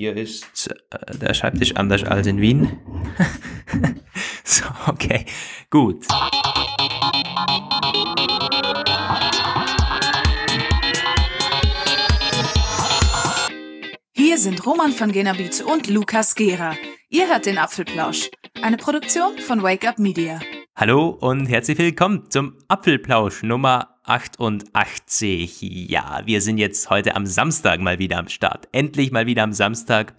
Hier ist äh, der Schreibtisch anders als in Wien. so, okay, gut. Hier sind Roman von Genabit und Lukas Gera. Ihr hört den Apfelplausch, eine Produktion von Wake Up Media. Hallo und herzlich willkommen zum Apfelplausch Nummer 88. Ja, wir sind jetzt heute am Samstag mal wieder am Start. Endlich mal wieder am Samstag.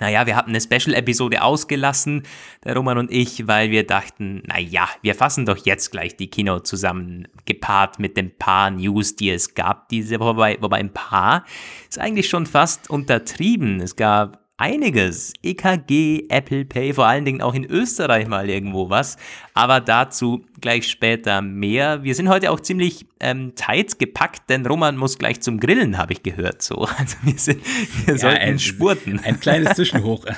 Naja, wir hatten eine Special-Episode ausgelassen, der Roman und ich, weil wir dachten, naja, wir fassen doch jetzt gleich die Kino zusammen, gepaart mit den paar News, die es gab diese Woche. Wobei, wobei ein paar ist eigentlich schon fast untertrieben. Es gab einiges. EKG, Apple Pay, vor allen Dingen auch in Österreich mal irgendwo was. Aber dazu gleich später mehr. Wir sind heute auch ziemlich ähm, tight gepackt, denn Roman muss gleich zum Grillen, habe ich gehört. So, also wir, sind, wir ja, sollten ein, spurten. Ein kleines Zwischenhoch.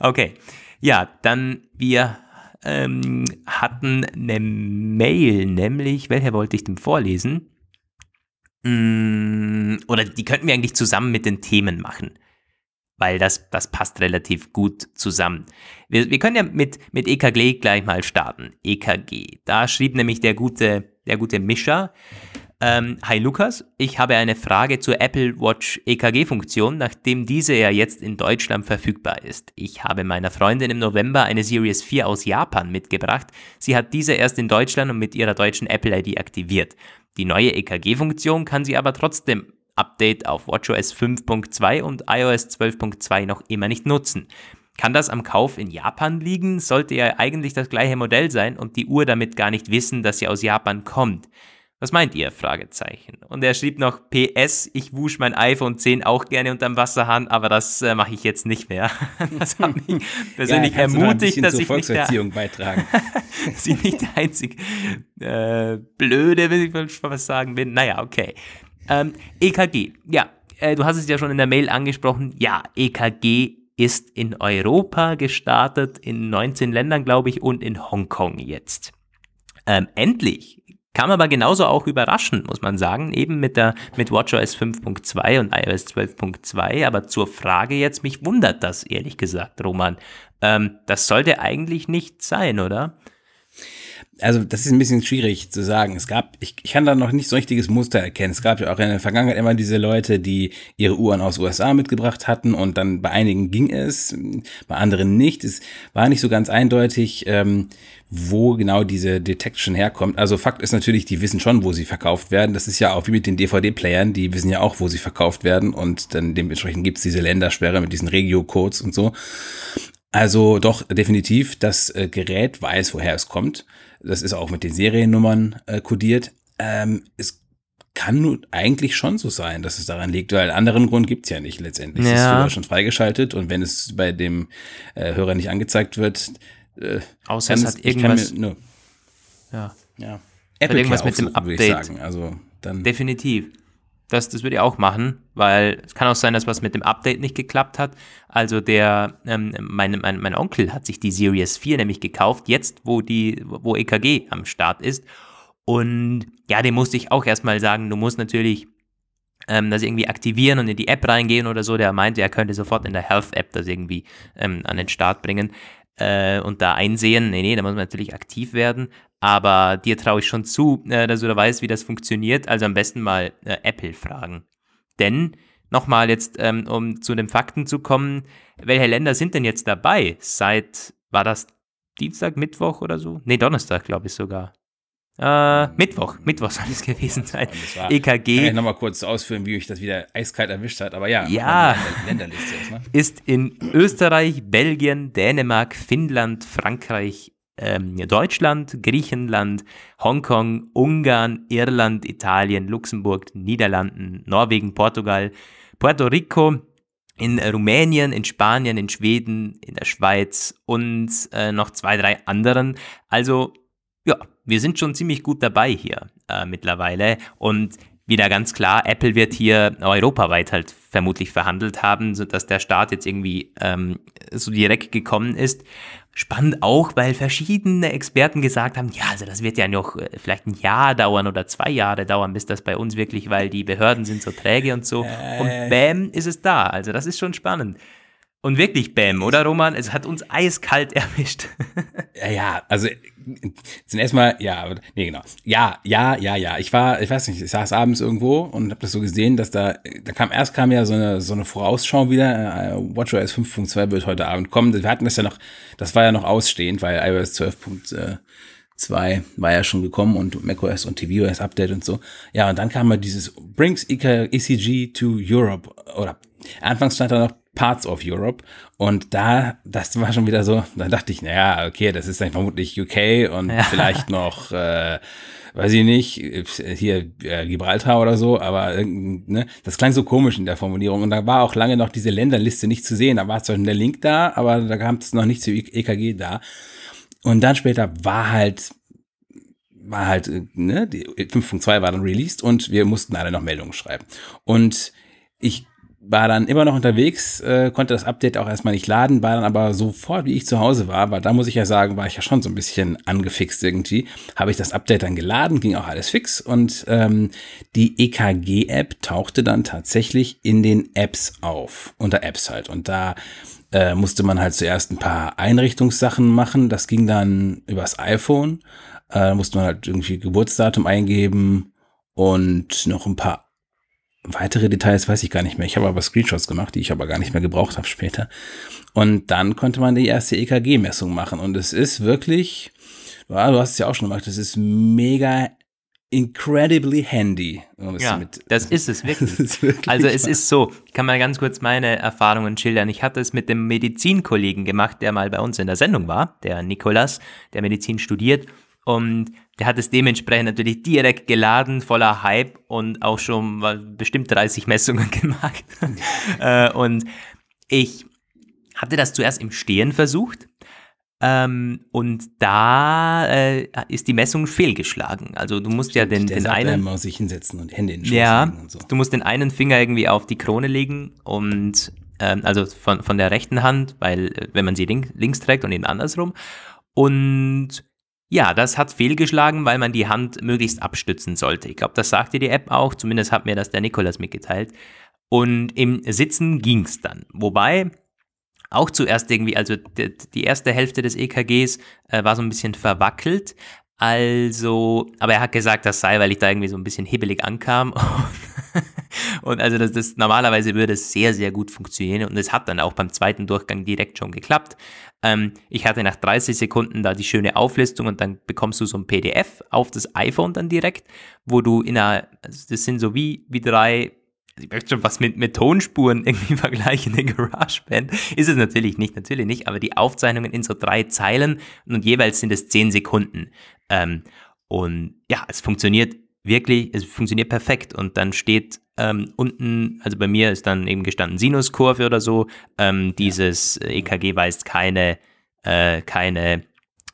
okay. Ja, dann wir ähm, hatten eine Mail, nämlich, welche wollte ich denn vorlesen? Mm, oder die könnten wir eigentlich zusammen mit den Themen machen. Weil das, das passt relativ gut zusammen. Wir, wir können ja mit, mit EKG gleich mal starten. EKG. Da schrieb nämlich der gute, der gute Mischer. Ähm, Hi Lukas, ich habe eine Frage zur Apple Watch EKG-Funktion, nachdem diese ja jetzt in Deutschland verfügbar ist. Ich habe meiner Freundin im November eine Series 4 aus Japan mitgebracht. Sie hat diese erst in Deutschland und mit ihrer deutschen Apple ID aktiviert. Die neue EKG-Funktion kann sie aber trotzdem Update auf WatchOS 5.2 und iOS 12.2 noch immer nicht nutzen. Kann das am Kauf in Japan liegen? Sollte ja eigentlich das gleiche Modell sein und die Uhr damit gar nicht wissen, dass sie aus Japan kommt. Was meint ihr? Fragezeichen. Und er schrieb noch PS, ich wusch mein iPhone 10 auch gerne unterm Wasserhahn, aber das äh, mache ich jetzt nicht mehr. das hat mich persönlich ja, ermutigt, dass ich nicht der, beitragen. dass ich nicht der einzig äh, blöde, will ich schon was sagen bin. Naja, okay. Ähm, EKG. Ja, äh, du hast es ja schon in der Mail angesprochen. Ja, EKG ist in Europa gestartet, in 19 Ländern, glaube ich, und in Hongkong jetzt. Ähm, endlich Kam aber genauso auch überraschend, muss man sagen, eben mit der mit WatchOS 5.2 und iOS 12.2. Aber zur Frage jetzt, mich wundert das ehrlich gesagt, Roman. Ähm, das sollte eigentlich nicht sein, oder? Also das ist ein bisschen schwierig zu sagen. Es gab, ich, ich kann da noch nicht so richtiges Muster erkennen. Es gab ja auch in der Vergangenheit immer diese Leute, die ihre Uhren aus USA mitgebracht hatten und dann bei einigen ging es, bei anderen nicht. Es war nicht so ganz eindeutig, ähm, wo genau diese Detection herkommt. Also Fakt ist natürlich, die wissen schon, wo sie verkauft werden. Das ist ja auch wie mit den DVD-Playern, die wissen ja auch, wo sie verkauft werden und dann dementsprechend gibt's diese Ländersperre mit diesen Regio-Codes und so. Also doch definitiv, das äh, Gerät weiß, woher es kommt. Das ist auch mit den Seriennummern äh, kodiert. Ähm, es kann nun eigentlich schon so sein, dass es daran liegt, weil anderen Grund gibt's ja nicht letztendlich. Ja. Es ist früher schon freigeschaltet und wenn es bei dem äh, Hörer nicht angezeigt wird, äh, außer es hat irgendwas. Mir, ne, ja. ja. Apple irgendwas mit dem Update. Also dann Definitiv. Das, das würde ich auch machen, weil es kann auch sein, dass was mit dem Update nicht geklappt hat. Also der, ähm, mein, mein, mein Onkel hat sich die Series 4 nämlich gekauft, jetzt wo die, wo EKG am Start ist. Und ja, dem musste ich auch erstmal sagen, du musst natürlich ähm, das irgendwie aktivieren und in die App reingehen oder so. Der meinte, er könnte sofort in der Health-App das irgendwie ähm, an den Start bringen äh, und da einsehen. Nee, nee, da muss man natürlich aktiv werden. Aber dir traue ich schon zu, äh, dass du da weißt, wie das funktioniert. Also am besten mal äh, Apple fragen. Denn, nochmal jetzt, ähm, um zu den Fakten zu kommen, welche Länder sind denn jetzt dabei? Seit, war das Dienstag, Mittwoch oder so? Nee, Donnerstag, glaube ich sogar. Äh, Mittwoch, Mittwoch soll es gewesen sein. War, EKG. Kann ich nochmal kurz ausführen, wie mich das wieder eiskalt erwischt hat, aber ja. Ja, Länderliste erstmal. Ist in Österreich, Belgien, Dänemark, Finnland, Frankreich, ähm, Deutschland, Griechenland, Hongkong, Ungarn, Irland, Italien, Luxemburg, Niederlanden, Norwegen, Portugal, Puerto Rico, in Rumänien, in Spanien, in Schweden, in der Schweiz und äh, noch zwei, drei anderen. Also ja, wir sind schon ziemlich gut dabei hier äh, mittlerweile. Und wieder ganz klar, Apple wird hier europaweit halt vermutlich verhandelt haben, sodass der Start jetzt irgendwie ähm, so direkt gekommen ist. Spannend auch, weil verschiedene Experten gesagt haben, ja, also das wird ja noch äh, vielleicht ein Jahr dauern oder zwei Jahre dauern, bis das bei uns wirklich, weil die Behörden sind so träge und so. Äh. Und bam, ist es da. Also das ist schon spannend. Und wirklich Bäm, oder Roman? Es hat uns eiskalt erwischt. ja, ja, also zunächst mal, ja, nee, genau. Ja, ja, ja, ja. Ich war, ich weiß nicht, ich saß abends irgendwo und habe das so gesehen, dass da, da kam, erst kam ja so eine, so eine Vorausschau wieder, äh, WatchOS 5.2 wird heute Abend kommen. Wir hatten das ja noch, das war ja noch ausstehend, weil iOS 12.2 war ja schon gekommen und macOS und tvOS Update und so. Ja, und dann kam mal dieses Brings ECG to Europe oder anfangs stand da noch Parts of Europe. Und da, das war schon wieder so, da dachte ich, naja, okay, das ist dann vermutlich UK und ja. vielleicht noch, äh, weiß ich nicht, hier äh, Gibraltar oder so, aber ne, das klang so komisch in der Formulierung. Und da war auch lange noch diese Länderliste nicht zu sehen. Da war zwar der Link da, aber da kam es noch nicht zu EKG da. Und dann später war halt war halt, ne, die 5.2 war dann released und wir mussten alle noch Meldungen schreiben. Und ich war dann immer noch unterwegs, äh, konnte das Update auch erstmal nicht laden, war dann aber sofort, wie ich zu Hause war, weil da muss ich ja sagen, war ich ja schon so ein bisschen angefixt irgendwie, habe ich das Update dann geladen, ging auch alles fix und ähm, die EKG-App tauchte dann tatsächlich in den Apps auf, unter Apps halt und da äh, musste man halt zuerst ein paar Einrichtungssachen machen, das ging dann übers iPhone, äh, musste man halt irgendwie Geburtsdatum eingeben und noch ein paar weitere Details weiß ich gar nicht mehr. Ich habe aber Screenshots gemacht, die ich aber gar nicht mehr gebraucht habe später. Und dann konnte man die erste EKG-Messung machen. Und es ist wirklich, ja, du hast es ja auch schon gemacht, es ist mega incredibly handy. Ja, das ist es wirklich. ist wirklich also es ist so, ich kann mal ganz kurz meine Erfahrungen schildern. Ich hatte es mit dem Medizinkollegen gemacht, der mal bei uns in der Sendung war, der Nikolas, der Medizin studiert. Und der hat es dementsprechend natürlich direkt geladen, voller Hype und auch schon mal bestimmt 30 Messungen gemacht. äh, und ich hatte das zuerst im Stehen versucht. Ähm, und da äh, ist die Messung fehlgeschlagen. Also du musst Stimmt, ja den, den einen mal sich hinsetzen und Hände in den Schoß ja, und so. Du musst den einen Finger irgendwie auf die Krone legen und ähm, also von, von der rechten Hand, weil äh, wenn man sie link, links trägt und eben andersrum. Und ja, das hat fehlgeschlagen, weil man die Hand möglichst abstützen sollte. Ich glaube, das sagte die App auch, zumindest hat mir das der Nikolas mitgeteilt. Und im Sitzen ging's dann. Wobei auch zuerst irgendwie, also die, erste Hälfte des EKGs äh, war so ein bisschen verwackelt. Also, aber er hat gesagt, das sei, weil ich da irgendwie so ein bisschen hibbelig ankam. Und also das, das normalerweise würde es sehr, sehr gut funktionieren. Und es hat dann auch beim zweiten Durchgang direkt schon geklappt. Ähm, ich hatte nach 30 Sekunden da die schöne Auflistung und dann bekommst du so ein PDF auf das iPhone dann direkt, wo du in einer, also das sind so wie, wie drei ich möchte schon was mit, mit Tonspuren irgendwie vergleichen in GarageBand. Ist es natürlich nicht, natürlich nicht, aber die Aufzeichnungen in so drei Zeilen und jeweils sind es zehn Sekunden. Ähm, und ja, es funktioniert wirklich, es funktioniert perfekt und dann steht ähm, unten, also bei mir ist dann eben gestanden Sinuskurve oder so, ähm, dieses EKG weist keine, äh, keine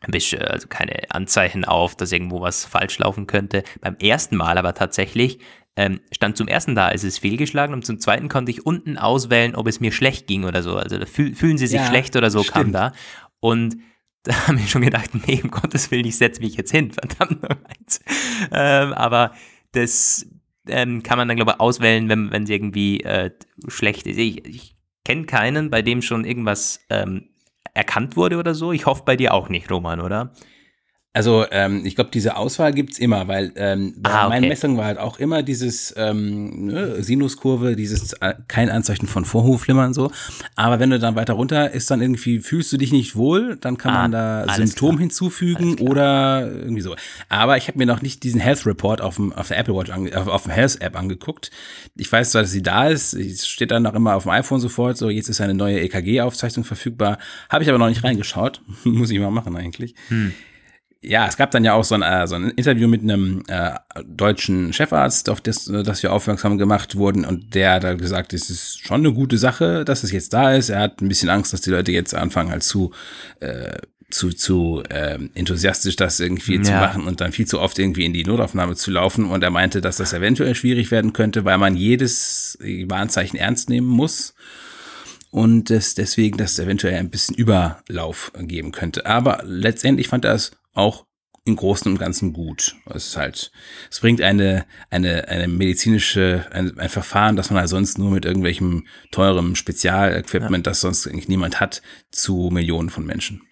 also keine Anzeichen auf, dass irgendwo was falsch laufen könnte. Beim ersten Mal aber tatsächlich ähm, stand zum ersten da, es ist fehlgeschlagen und zum zweiten konnte ich unten auswählen, ob es mir schlecht ging oder so. Also fühl, fühlen Sie sich ja, schlecht oder so stimmt. kam da. Und da haben wir schon gedacht, nee, um Gottes Willen, ich setze mich jetzt hin, verdammt noch eins. Ähm, aber das ähm, kann man dann, glaube ich, auswählen, wenn, es irgendwie äh, schlecht ist. Ich, ich kenne keinen, bei dem schon irgendwas ähm, erkannt wurde oder so. Ich hoffe bei dir auch nicht, Roman, oder? Also ähm, ich glaube, diese Auswahl gibt's immer, weil ähm, ah, okay. meinen Messungen war halt auch immer dieses ähm, ne, Sinuskurve, dieses äh, kein Anzeichen von Vorhofflimmern so. Aber wenn du dann weiter runter ist, dann irgendwie fühlst du dich nicht wohl, dann kann ah, man da Symptom klar. hinzufügen oder irgendwie so. Aber ich habe mir noch nicht diesen Health Report auf, dem, auf der Apple Watch, ange, auf, auf dem Health App angeguckt. Ich weiß zwar, dass sie da ist, es steht dann auch immer auf dem iPhone sofort, so jetzt ist eine neue EKG-Aufzeichnung verfügbar. Habe ich aber noch nicht reingeschaut. Muss ich mal machen eigentlich. Hm ja, es gab dann ja auch so ein, äh, so ein Interview mit einem äh, deutschen Chefarzt, auf das, äh, das wir aufmerksam gemacht wurden. Und der hat halt gesagt, es ist schon eine gute Sache, dass es jetzt da ist. Er hat ein bisschen Angst, dass die Leute jetzt anfangen halt zu, äh, zu, zu ähm, enthusiastisch, das irgendwie ja. zu machen und dann viel zu oft irgendwie in die Notaufnahme zu laufen. Und er meinte, dass das eventuell schwierig werden könnte, weil man jedes Warnzeichen ernst nehmen muss und es deswegen das eventuell ein bisschen Überlauf geben könnte. Aber letztendlich fand er es auch im Großen und Ganzen gut. Es ist halt, es bringt eine, eine, eine medizinische, ein, ein Verfahren, das man halt sonst nur mit irgendwelchem teurem Spezialequipment, ja. das sonst eigentlich niemand hat, zu Millionen von Menschen.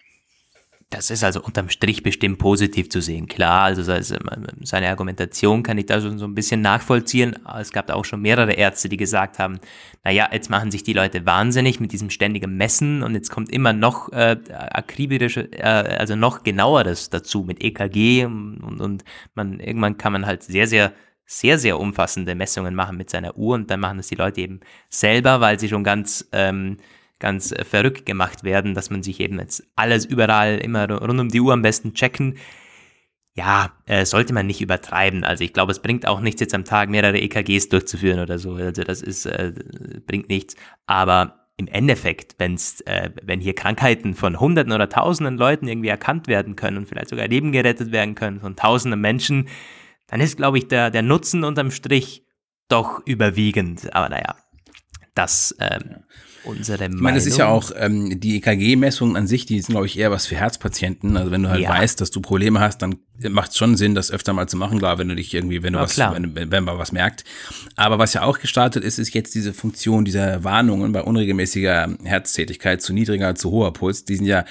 Das ist also unterm Strich bestimmt positiv zu sehen. Klar, also seine Argumentation kann ich da schon so ein bisschen nachvollziehen. Es gab auch schon mehrere Ärzte, die gesagt haben, naja, jetzt machen sich die Leute wahnsinnig mit diesem ständigen Messen und jetzt kommt immer noch äh, akribische, äh, also noch genaueres dazu mit EKG und, und man irgendwann kann man halt sehr, sehr sehr, sehr umfassende Messungen machen mit seiner Uhr und dann machen das die Leute eben selber, weil sie schon ganz ähm, ganz äh, verrückt gemacht werden, dass man sich eben jetzt alles überall immer rund um die Uhr am besten checken. Ja, äh, sollte man nicht übertreiben. Also ich glaube, es bringt auch nichts, jetzt am Tag mehrere EKGs durchzuführen oder so. Also das ist, äh, bringt nichts. Aber im Endeffekt, wenn's, äh, wenn hier Krankheiten von Hunderten oder Tausenden Leuten irgendwie erkannt werden können und vielleicht sogar Leben gerettet werden können von Tausenden Menschen, dann ist, glaube ich, der, der Nutzen unterm Strich doch überwiegend. Aber naja, das ähm, unsere Meinung. Ich meine, das ist ja auch ähm, die EKG-Messungen an sich, die sind, glaube ich, eher was für Herzpatienten. Also wenn du halt ja. weißt, dass du Probleme hast, dann macht es schon Sinn, das öfter mal zu machen, klar, wenn du dich irgendwie, wenn du ja, was, wenn, wenn, man was merkt. Aber was ja auch gestartet ist, ist jetzt diese Funktion dieser Warnungen bei unregelmäßiger Herztätigkeit zu niedriger, zu hoher Puls. Die sind ja,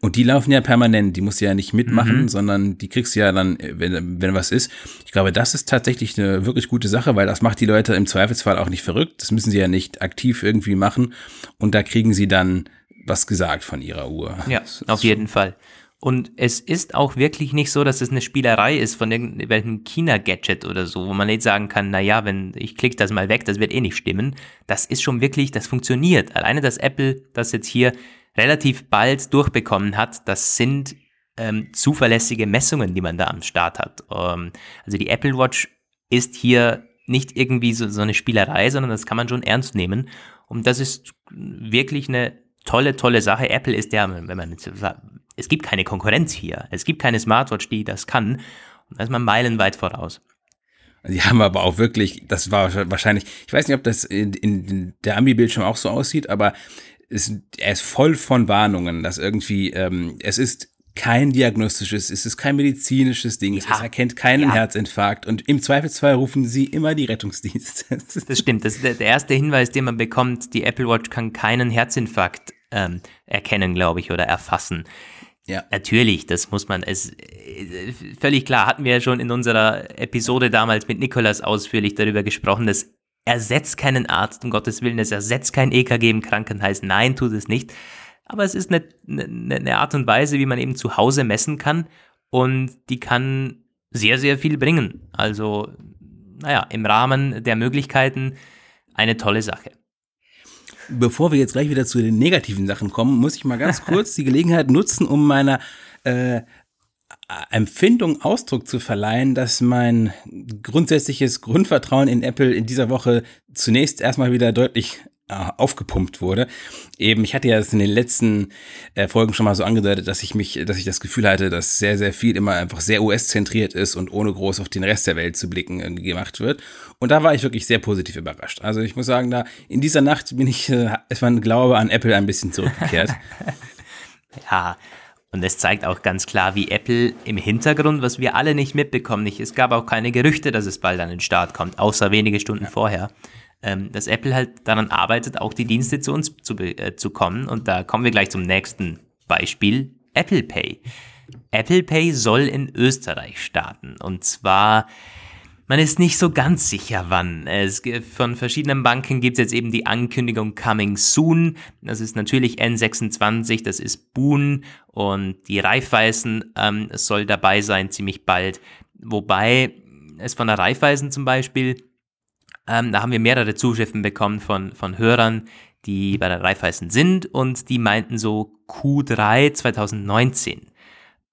und die laufen ja permanent, die musst du ja nicht mitmachen, mhm. sondern die kriegst du ja dann, wenn, wenn was ist. Ich glaube, das ist tatsächlich eine wirklich gute Sache, weil das macht die Leute im Zweifelsfall auch nicht verrückt. Das müssen sie ja nicht aktiv irgendwie machen. Und da kriegen sie dann was gesagt von ihrer Uhr. Ja, auf jeden Fall. Und es ist auch wirklich nicht so, dass es eine Spielerei ist von irgendwelchen China-Gadget oder so, wo man nicht sagen kann, na ja, wenn ich klicke das mal weg, das wird eh nicht stimmen. Das ist schon wirklich, das funktioniert. Alleine, dass Apple das jetzt hier relativ bald durchbekommen hat, das sind ähm, zuverlässige Messungen, die man da am Start hat. Ähm, also die Apple Watch ist hier nicht irgendwie so, so eine Spielerei, sondern das kann man schon ernst nehmen. Und das ist wirklich eine tolle, tolle Sache. Apple ist ja, wenn man es gibt keine Konkurrenz hier. Es gibt keine Smartwatch, die das kann. Und da ist man meilenweit voraus. Die haben aber auch wirklich, das war wahrscheinlich, ich weiß nicht, ob das in, in der Ambi-Bildschirm auch so aussieht, aber es, er ist voll von Warnungen, dass irgendwie, ähm, es ist kein diagnostisches, es ist kein medizinisches Ding, ja. es erkennt keinen ja. Herzinfarkt und im Zweifelsfall rufen sie immer die Rettungsdienste. das stimmt, das ist der erste Hinweis, den man bekommt, die Apple Watch kann keinen Herzinfarkt ähm, erkennen, glaube ich, oder erfassen. Ja. Natürlich, das muss man, es, völlig klar, hatten wir ja schon in unserer Episode damals mit Nikolas ausführlich darüber gesprochen, das ersetzt keinen Arzt, um Gottes Willen, es ersetzt kein EKG im Krankenhaus, nein, tut es nicht. Aber es ist eine, eine, eine Art und Weise, wie man eben zu Hause messen kann und die kann sehr, sehr viel bringen. Also, naja, im Rahmen der Möglichkeiten eine tolle Sache. Bevor wir jetzt gleich wieder zu den negativen Sachen kommen, muss ich mal ganz kurz die Gelegenheit nutzen, um meiner äh, Empfindung Ausdruck zu verleihen, dass mein grundsätzliches Grundvertrauen in Apple in dieser Woche zunächst erstmal wieder deutlich aufgepumpt wurde. Eben, ich hatte ja in den letzten äh, Folgen schon mal so angedeutet, dass ich mich, dass ich das Gefühl hatte, dass sehr, sehr viel immer einfach sehr US-zentriert ist und ohne groß auf den Rest der Welt zu blicken äh, gemacht wird. Und da war ich wirklich sehr positiv überrascht. Also ich muss sagen, da in dieser Nacht bin ich, äh, ist mein Glaube an Apple ein bisschen zurückgekehrt. ja, und es zeigt auch ganz klar, wie Apple im Hintergrund, was wir alle nicht mitbekommen, nicht. Es gab auch keine Gerüchte, dass es bald an den Start kommt, außer wenige Stunden ja. vorher ähm, dass Apple halt daran arbeitet, auch die Dienste zu uns zu, äh, zu kommen. Und da kommen wir gleich zum nächsten Beispiel, Apple Pay. Apple Pay soll in Österreich starten. Und zwar, man ist nicht so ganz sicher, wann. Es, von verschiedenen Banken gibt es jetzt eben die Ankündigung Coming Soon. Das ist natürlich N26, das ist Boon und die Raiffeisen ähm, soll dabei sein ziemlich bald. Wobei es von der Raiffeisen zum Beispiel ähm, da haben wir mehrere Zuschriften bekommen von, von Hörern, die bei der Raiffeisen sind und die meinten so Q3 2019.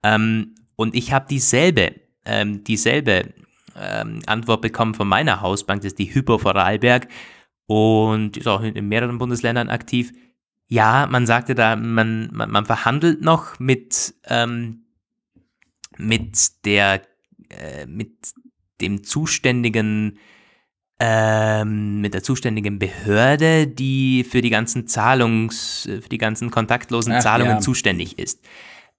Ähm, und ich habe dieselbe, ähm, dieselbe ähm, Antwort bekommen von meiner Hausbank, das ist die Hypo Vorarlberg und ist auch in mehreren Bundesländern aktiv. ja, man sagte da, man, man, man verhandelt noch mit, ähm, mit der, äh, mit dem zuständigen, ähm, mit der zuständigen Behörde, die für die ganzen Zahlungs, für die ganzen kontaktlosen Ach, Zahlungen ja. zuständig ist.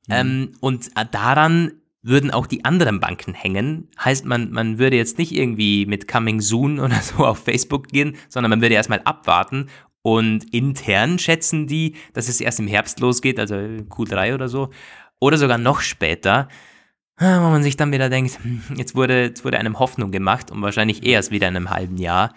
Ähm, und daran würden auch die anderen Banken hängen. Heißt, man, man würde jetzt nicht irgendwie mit Coming Soon oder so auf Facebook gehen, sondern man würde erstmal abwarten und intern schätzen die, dass es erst im Herbst losgeht, also Q3 oder so, oder sogar noch später, wo man sich dann wieder denkt, hm, jetzt wurde, jetzt wurde einem Hoffnung gemacht und wahrscheinlich erst wieder in einem halben Jahr.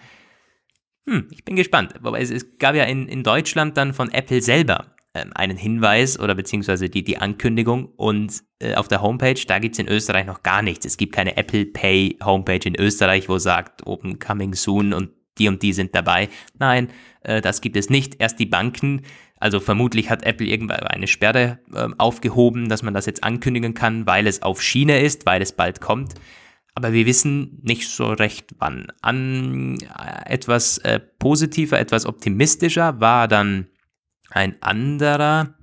Hm, ich bin gespannt. Wobei es, es gab ja in, in Deutschland dann von Apple selber ähm, einen Hinweis oder beziehungsweise die, die Ankündigung und äh, auf der Homepage, da gibt es in Österreich noch gar nichts. Es gibt keine Apple Pay Homepage in Österreich, wo sagt, oben coming soon und die und die sind dabei. Nein, äh, das gibt es nicht. Erst die Banken, also vermutlich hat Apple irgendwann eine Sperre äh, aufgehoben, dass man das jetzt ankündigen kann, weil es auf Schiene ist, weil es bald kommt. Aber wir wissen nicht so recht wann. An äh, etwas äh, positiver, etwas optimistischer war dann ein anderer,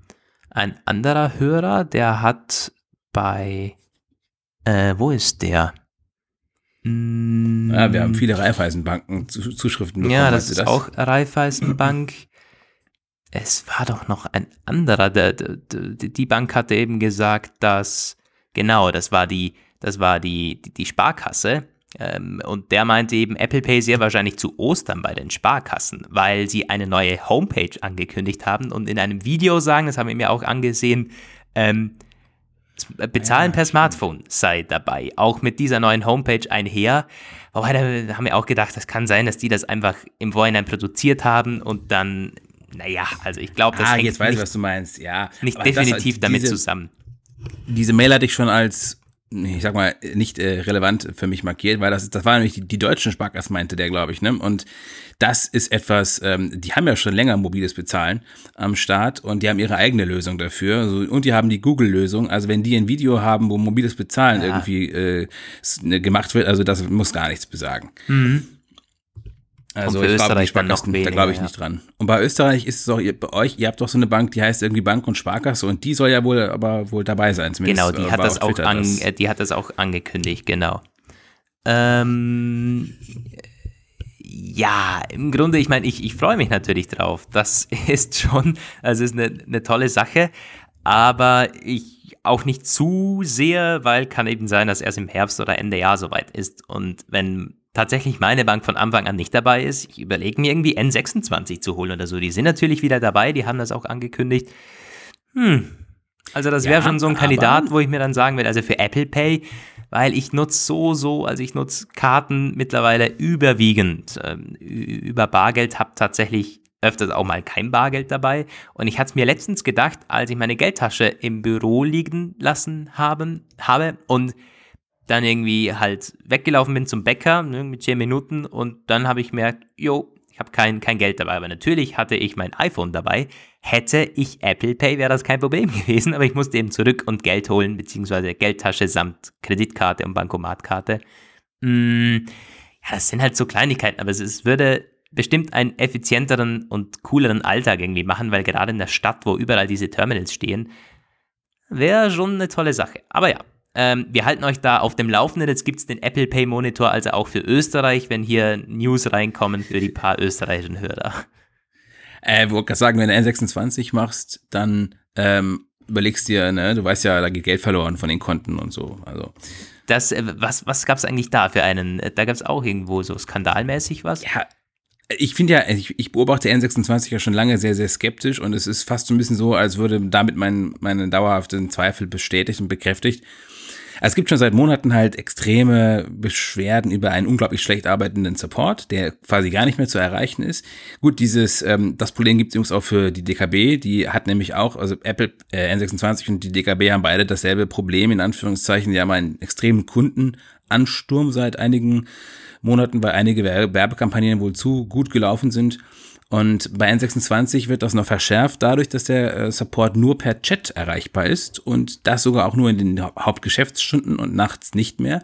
ein anderer Hörer, der hat bei, äh, wo ist der? Ja, wir haben viele Raiffeisenbanken zu- Zuschriften bekommen. ja, das ist auch Raiffeisenbank. Es war doch noch ein anderer. Der, der, die Bank hatte eben gesagt, dass genau, das war die, das war die, die, die Sparkasse. Ähm, und der meinte eben, Apple Pay sehr wahrscheinlich zu Ostern bei den Sparkassen, weil sie eine neue Homepage angekündigt haben und in einem Video sagen, das haben wir mir auch angesehen, ähm, Bezahlen Ja, per Smartphone sei dabei, auch mit dieser neuen Homepage einher. Wobei, da haben wir auch gedacht, das kann sein, dass die das einfach im Vorhinein produziert haben und dann, naja, also ich glaube, das Ah, hängt jetzt weiß ich, nicht, was du meinst. Ja. nicht aber das- definitiv damit diese, zusammen. Diese Mail hatte ich schon als, ich sag mal, nicht äh, relevant für mich markiert, weil das, das war nämlich die, die deutschen Sparkassen, meinte der, glaube ich, ne? Und das ist etwas, ähm, die haben ja schon länger mobiles Bezahlen am Start und die haben ihre eigene Lösung dafür. Also, und die haben die Google-Lösung. Also wenn die ein Video haben, wo mobiles Bezahlen Ja. irgendwie äh, ne, gemacht wird, also das muss gar nichts besagen. Also ich glaube, die Sparkassen, da glaube ich ja. nicht dran. Und bei Österreich ist es auch, ihr, bei euch, ihr habt doch so eine Bank, die heißt irgendwie Bank und Sparkasse und die soll ja wohl aber wohl dabei sein. Zumindest, Genau, die äh, hat das auch, an, das. äh, die hat das auch angekündigt, genau. Ähm, ja, im Grunde, ich meine, ich, ich freue mich natürlich drauf. Das ist schon, also ist eine, eine tolle Sache, aber ich auch nicht zu sehr, weil kann eben sein, dass erst im Herbst oder Ende Jahr soweit ist. Und wenn tatsächlich meine Bank von Anfang an nicht dabei ist, ich überlege mir irgendwie N26 zu holen oder so. Die sind natürlich wieder dabei, die haben das auch angekündigt. Hm. Also das wäre Ja, schon so ein Kandidat, wo ich mir dann sagen würde, also für Apple Pay, weil ich nutze so, so, also ich nutze Karten mittlerweile überwiegend ähm, über Bargeld, habe tatsächlich öfters auch mal kein Bargeld dabei. Und ich hatte es mir letztens gedacht, als ich meine Geldtasche im Büro liegen lassen haben, habe und dann irgendwie halt weggelaufen bin zum Bäcker ne, mit 10 Minuten und dann habe ich gemerkt, jo, ich habe kein, kein Geld dabei. Aber natürlich hatte ich mein iPhone dabei. Hätte ich Apple Pay, wäre das kein Problem gewesen, aber ich musste eben zurück und Geld holen, beziehungsweise Geldtasche samt Kreditkarte und Bankomatkarte. Mm, ja, das sind halt so Kleinigkeiten, aber es, es würde bestimmt einen effizienteren und cooleren Alltag irgendwie machen, weil gerade in der Stadt, wo überall diese Terminals stehen, wäre schon eine tolle Sache. Aber ja, ähm, wir halten euch da auf dem Laufenden. Jetzt gibt es den Apple Pay Monitor, also auch für Österreich, wenn hier News reinkommen für die paar österreichischen Hörer. Äh, wollte gerade sagen, wenn du N26 machst, dann ähm, überlegst dir, ne, du weißt ja, da geht Geld verloren von den Konten und so. Also Das, äh, was was gab es eigentlich da für einen? äh, Da gab es auch irgendwo so skandalmäßig was? ja, ich finde ja, ich, ich beobachte N26 ja schon lange sehr, sehr skeptisch und es ist fast so ein bisschen so, als würde damit mein, meine dauerhaften Zweifel bestätigt und bekräftigt. Es gibt schon seit Monaten halt extreme Beschwerden über einen unglaublich schlecht arbeitenden Support, der quasi gar nicht mehr zu erreichen ist. Gut, dieses, ähm, das Problem gibt es übrigens auch für die DKB, die hat nämlich auch, also Apple äh, N26 und die DKB haben beide dasselbe Problem, in Anführungszeichen, die haben einen extremen Kundenansturm seit einigen Monaten, weil einige Werbe- Werbekampagnen wohl zu gut gelaufen sind. Und bei N26 wird das noch verschärft dadurch, dass der äh, Support nur per Chat erreichbar ist und das sogar auch nur in den Hau- Hauptgeschäftsstunden und nachts nicht mehr.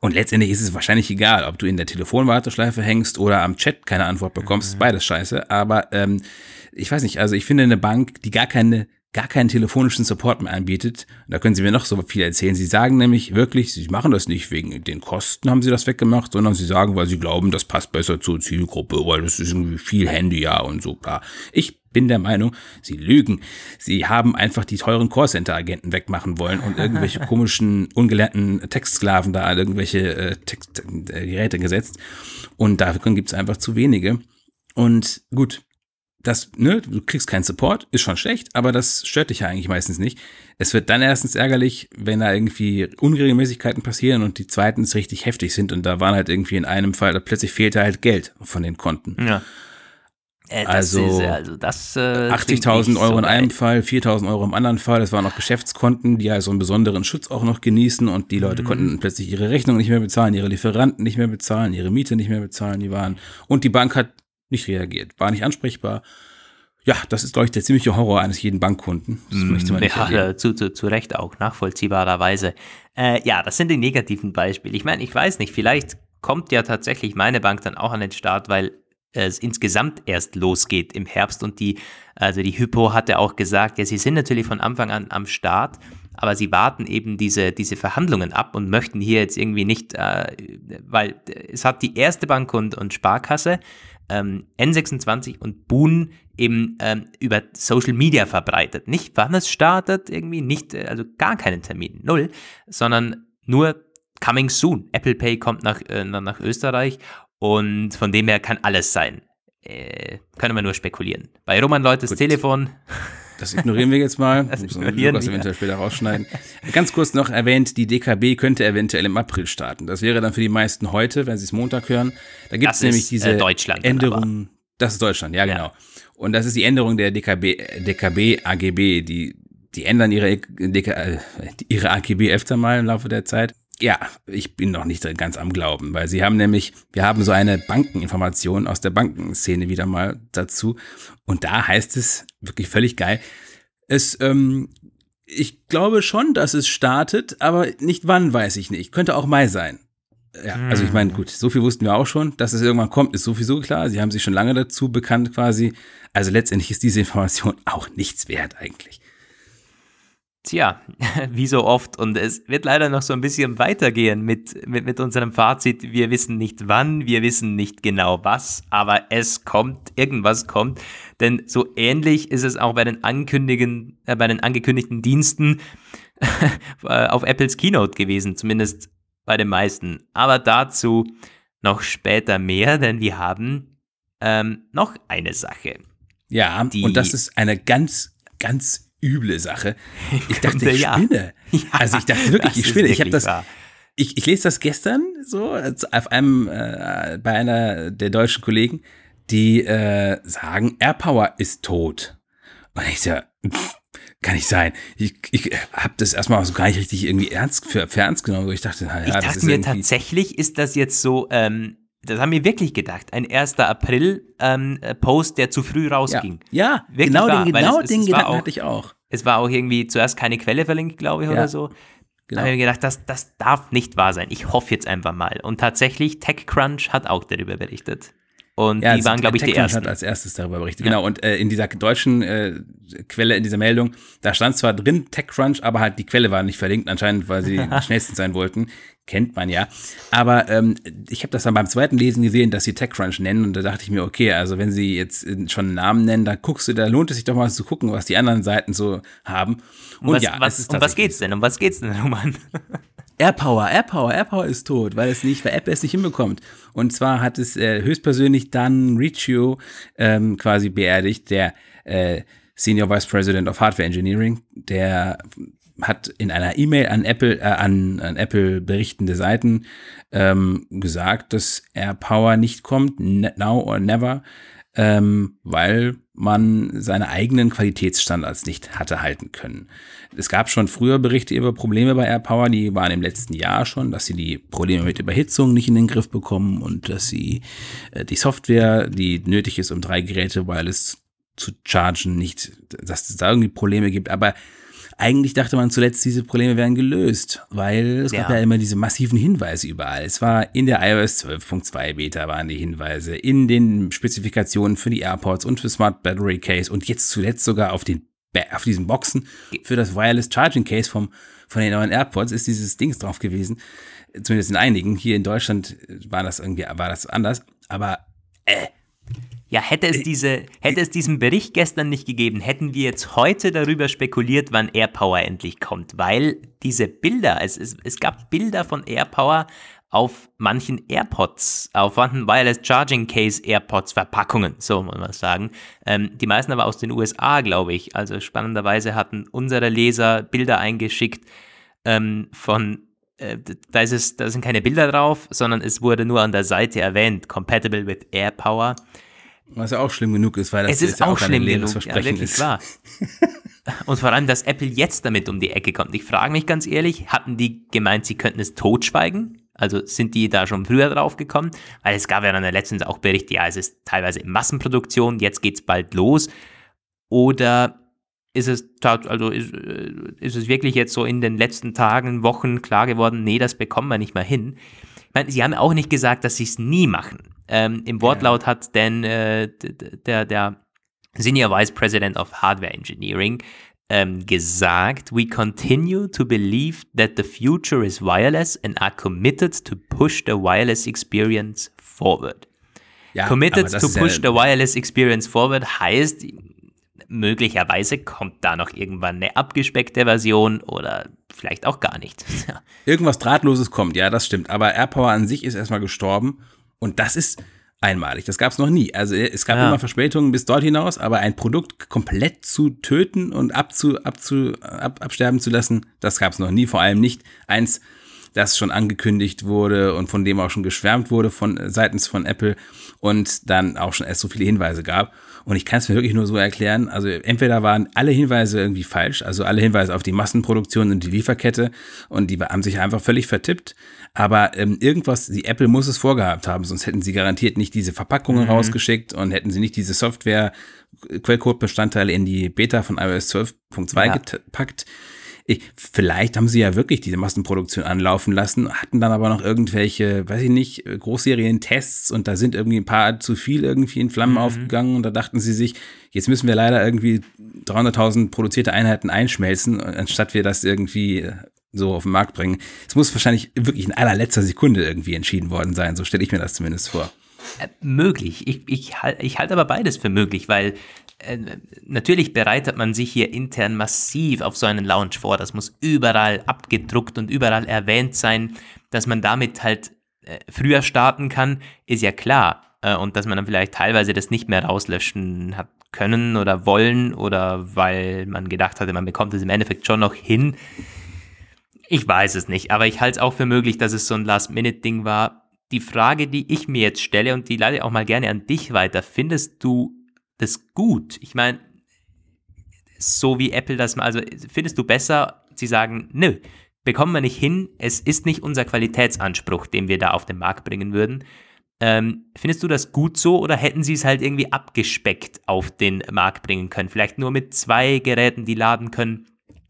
Und letztendlich ist es wahrscheinlich egal, ob du in der Telefonwarteschleife hängst oder am Chat keine Antwort bekommst, ist beides scheiße. Aber ähm, ich weiß nicht, also ich finde eine Bank, die gar keine gar keinen telefonischen Support mehr anbietet, da können Sie mir noch so viel erzählen. Sie sagen nämlich wirklich, Sie machen das nicht wegen den Kosten, haben Sie das weggemacht, sondern Sie sagen, weil Sie glauben, das passt besser zur Zielgruppe, weil das ist irgendwie viel Handy, ja und so. Bla. Ich bin der Meinung, Sie lügen. Sie haben einfach die teuren Callcenter-Agenten wegmachen wollen und irgendwelche komischen, ungelernten Textsklaven da irgendwelche äh, Text, äh, Geräte gesetzt. Und dafür gibt es einfach zu wenige. Und gut, das, ne, du kriegst keinen Support, ist schon schlecht, aber das stört dich ja eigentlich meistens nicht. Es wird dann erstens ärgerlich, wenn da irgendwie Unregelmäßigkeiten passieren und die zweitens richtig heftig sind und da waren halt irgendwie in einem Fall, da plötzlich fehlte halt Geld von den Konten. Ja. Äh, also, ist, also das, äh, 80.000 Euro so in einem Fall, 4.000 Euro im anderen Fall. Das waren noch Geschäftskonten, die ja so einen besonderen Schutz auch noch genießen und die Leute mhm. konnten plötzlich ihre Rechnung nicht mehr bezahlen, ihre Lieferanten nicht mehr bezahlen, ihre Miete nicht mehr bezahlen, die waren und die Bank hat nicht reagiert, war nicht ansprechbar. Ja, das ist, glaube ich, der ziemliche Horror eines jeden Bankkunden. Das mm, möchte man nicht ja, zu, zu, zu Recht auch, nachvollziehbarerweise. Äh, ja, das sind die negativen Beispiele. Ich meine, ich weiß nicht, vielleicht kommt ja tatsächlich meine Bank dann auch an den Start, weil es insgesamt erst losgeht im Herbst und die, also die Hypo hatte auch gesagt, ja, sie sind natürlich von Anfang an am Start, aber sie warten eben diese, diese Verhandlungen ab und möchten hier jetzt irgendwie nicht, äh, weil es hat die erste Bank und, und Sparkasse ähm, N26 und Boon eben ähm, über Social Media verbreitet. Nicht wann es startet, irgendwie nicht, äh, also gar keinen Termin, null, sondern nur coming soon. Apple Pay kommt nach, äh, nach Österreich und von dem her kann alles sein. Äh, können wir nur spekulieren. Bei Roman Leutes Gut. Telefon das ignorieren wir jetzt mal. Das ignorieren Lukas eventuell später rausschneiden. Ganz kurz noch erwähnt, die DKB könnte eventuell im April starten. Das wäre dann für die meisten heute, wenn sie es Montag hören. Da gibt es nämlich diese äh, Änderung. Das ist Deutschland, ja, genau. Ja. Und das ist die Änderung der DKB, DKB AGB. Die, die ändern ihre, DK, äh, ihre AGB öfter mal im Laufe der Zeit ja, ich bin noch nicht ganz am Glauben, weil sie haben nämlich, wir haben so eine Bankeninformation aus der Bankenszene wieder mal dazu. Und da heißt es wirklich völlig geil. Es, ähm, ich glaube schon, dass es startet, aber nicht wann, weiß ich nicht. Könnte auch Mai sein. Ja, also ich meine, gut, so viel wussten wir auch schon, dass es irgendwann kommt, ist sowieso klar. Sie haben sich schon lange dazu bekannt quasi. Also letztendlich ist diese Information auch nichts wert eigentlich. Tja, wie so oft. Und es wird leider noch so ein bisschen weitergehen mit, mit, mit unserem Fazit. Wir wissen nicht wann, wir wissen nicht genau was, aber es kommt, irgendwas kommt. Denn so ähnlich ist es auch bei den, Ankündigen, äh, bei den angekündigten Diensten auf Apples Keynote gewesen, zumindest bei den meisten. Aber dazu noch später mehr, denn wir haben ähm, noch eine Sache. Ja, und das ist eine ganz, ganz üble Sache. Ich dachte, ich spinne. Ja. Also ich dachte wirklich, ich spinne. Ich habe das. Ich, ich lese das gestern so auf einem äh, bei einer der deutschen Kollegen, die äh, sagen, AirPower ist tot. Und ich so, kann nicht sein. Ich, ich habe das erstmal so gar nicht richtig irgendwie ernst für, für ernst genommen. Ich dachte, na, ja, ich dachte das ist mir tatsächlich ist das jetzt so. Ähm, das haben wir wirklich gedacht. Ein 1. April-Post, ähm, der zu früh rausging. Ja, ja genau wahr, den, genau es, den es Gedanken auch, hatte ich auch. Es war auch irgendwie zuerst keine Quelle verlinkt, glaube ich, ja. oder so. Genau. Da habe ich gedacht, das, das darf nicht wahr sein. Ich hoffe jetzt einfach mal. Und tatsächlich, TechCrunch hat auch darüber berichtet. Und ja, die waren, glaube ich, die ersten. hat als erstes darüber berichtet. Ja. Genau. Und äh, in dieser deutschen äh, Quelle, in dieser Meldung, da stand zwar drin TechCrunch, aber halt die Quelle war nicht verlinkt, anscheinend, weil sie schnellsten sein wollten. Kennt man ja. Aber ähm, ich habe das dann beim zweiten Lesen gesehen, dass sie TechCrunch nennen. Und da dachte ich mir, okay, also wenn sie jetzt schon einen Namen nennen, da guckst du, da lohnt es sich doch mal zu gucken, was die anderen Seiten so haben. Und um was, ja, was, um was geht's denn? Um was geht's denn, Roman? AirPower, AirPower, AirPower ist tot, weil es nicht, weil Apple es nicht hinbekommt. Und zwar hat es äh, höchstpersönlich Dan Riccio ähm, quasi beerdigt, der äh, Senior Vice President of Hardware Engineering, der hat in einer E-Mail an Apple, äh, an, an Apple berichtende Seiten ähm, gesagt, dass AirPower nicht kommt, now or never, ähm, weil man seine eigenen Qualitätsstandards nicht hatte halten können. Es gab schon früher Berichte über Probleme bei AirPower, die waren im letzten Jahr schon, dass sie die Probleme mit Überhitzung nicht in den Griff bekommen und dass sie äh, die Software, die nötig ist, um drei Geräte wireless zu chargen, nicht, dass es da irgendwie Probleme gibt. Aber eigentlich dachte man zuletzt, diese Probleme wären gelöst, weil es ja. gab ja immer diese massiven Hinweise überall. Es war in der iOS 12.2 Beta waren die Hinweise, in den Spezifikationen für die AirPods und für Smart Battery Case und jetzt zuletzt sogar auf den auf diesen Boxen für das Wireless Charging Case vom, von den neuen AirPods ist dieses Dings drauf gewesen. Zumindest in einigen. Hier in Deutschland war das irgendwie, war das anders. Aber, äh, ja, hätte es, diese, hätte es diesen Bericht gestern nicht gegeben, hätten wir jetzt heute darüber spekuliert, wann AirPower endlich kommt, weil diese Bilder, es, es, es gab Bilder von AirPower auf manchen AirPods, auf manchen Wireless Charging Case AirPods Verpackungen, so muss man sagen. Ähm, die meisten aber aus den USA, glaube ich. Also spannenderweise hatten unsere Leser Bilder eingeschickt ähm, von äh, da, ist es, da sind keine Bilder drauf, sondern es wurde nur an der Seite erwähnt, compatible with AirPower. Was ja auch schlimm genug ist, weil das es ist, ist ja auch, auch schlimm genug, Versprechen ja, ist. Wahr. Und vor allem, dass Apple jetzt damit um die Ecke kommt. Ich frage mich ganz ehrlich, hatten die gemeint, sie könnten es totschweigen? Also sind die da schon früher drauf gekommen? Weil es gab ja dann letztens auch Berichte, ja, es ist teilweise in Massenproduktion, jetzt geht es bald los. Oder ist es, also ist, äh, ist es wirklich jetzt so in den letzten Tagen, Wochen klar geworden, nee, das bekommen wir nicht mehr hin? Ich meine, sie haben auch nicht gesagt, dass sie es nie machen. Ähm, Im Wortlaut ja. hat denn äh, der, der Senior Vice President of Hardware Engineering ähm, gesagt, we continue to believe that the future is wireless and are committed to push the wireless experience forward. Ja, committed to push ja the wireless experience forward heißt, möglicherweise kommt da noch irgendwann eine abgespeckte Version oder vielleicht auch gar nicht. Irgendwas Drahtloses kommt, ja, das stimmt. Aber AirPower an sich ist erstmal gestorben und das ist einmalig. Das gab es noch nie. Also es gab ja. immer Verspätungen bis dort hinaus, aber ein Produkt komplett zu töten und abzu, abzu, ab, absterben zu lassen, das gab es noch nie. Vor allem nicht eins, das schon angekündigt wurde und von dem auch schon geschwärmt wurde von seitens von Apple und dann auch schon erst so viele Hinweise gab. Und ich kann es mir wirklich nur so erklären. Also entweder waren alle Hinweise irgendwie falsch, also alle Hinweise auf die Massenproduktion und die Lieferkette und die haben sich einfach völlig vertippt. Aber ähm, irgendwas, die Apple muss es vorgehabt haben, sonst hätten sie garantiert nicht diese Verpackungen mhm. rausgeschickt und hätten sie nicht diese Software Quellcode-Bestandteile in die Beta von iOS 12.2 ja. gepackt ich, vielleicht haben sie ja wirklich diese Massenproduktion anlaufen lassen, hatten dann aber noch irgendwelche, weiß ich nicht, Großserien-Tests und da sind irgendwie ein paar zu viel irgendwie in Flammen mhm. aufgegangen und da dachten sie sich, jetzt müssen wir leider irgendwie 300.000 produzierte Einheiten einschmelzen, anstatt wir das irgendwie so auf den Markt bringen. Es muss wahrscheinlich wirklich in allerletzter Sekunde irgendwie entschieden worden sein, so stelle ich mir das zumindest vor. Äh, möglich. Ich, ich, ich halte aber beides für möglich, weil äh, natürlich bereitet man sich hier intern massiv auf so einen Launch vor. Das muss überall abgedruckt und überall erwähnt sein, dass man damit halt äh, früher starten kann, ist ja klar. Äh, und dass man dann vielleicht teilweise das nicht mehr rauslöschen hat können oder wollen oder weil man gedacht hatte, man bekommt es im Endeffekt schon noch hin. Ich weiß es nicht, aber ich halte es auch für möglich, dass es so ein Last-Minute-Ding war. Die Frage, die ich mir jetzt stelle und die leite ich auch mal gerne an dich weiter, findest du das gut? Ich meine, so wie Apple das mal, also findest du besser, sie sagen, nö, bekommen wir nicht hin, es ist nicht unser Qualitätsanspruch, den wir da auf den Markt bringen würden. Ähm, findest du das gut so oder hätten sie es halt irgendwie abgespeckt auf den Markt bringen können? Vielleicht nur mit zwei Geräten, die laden können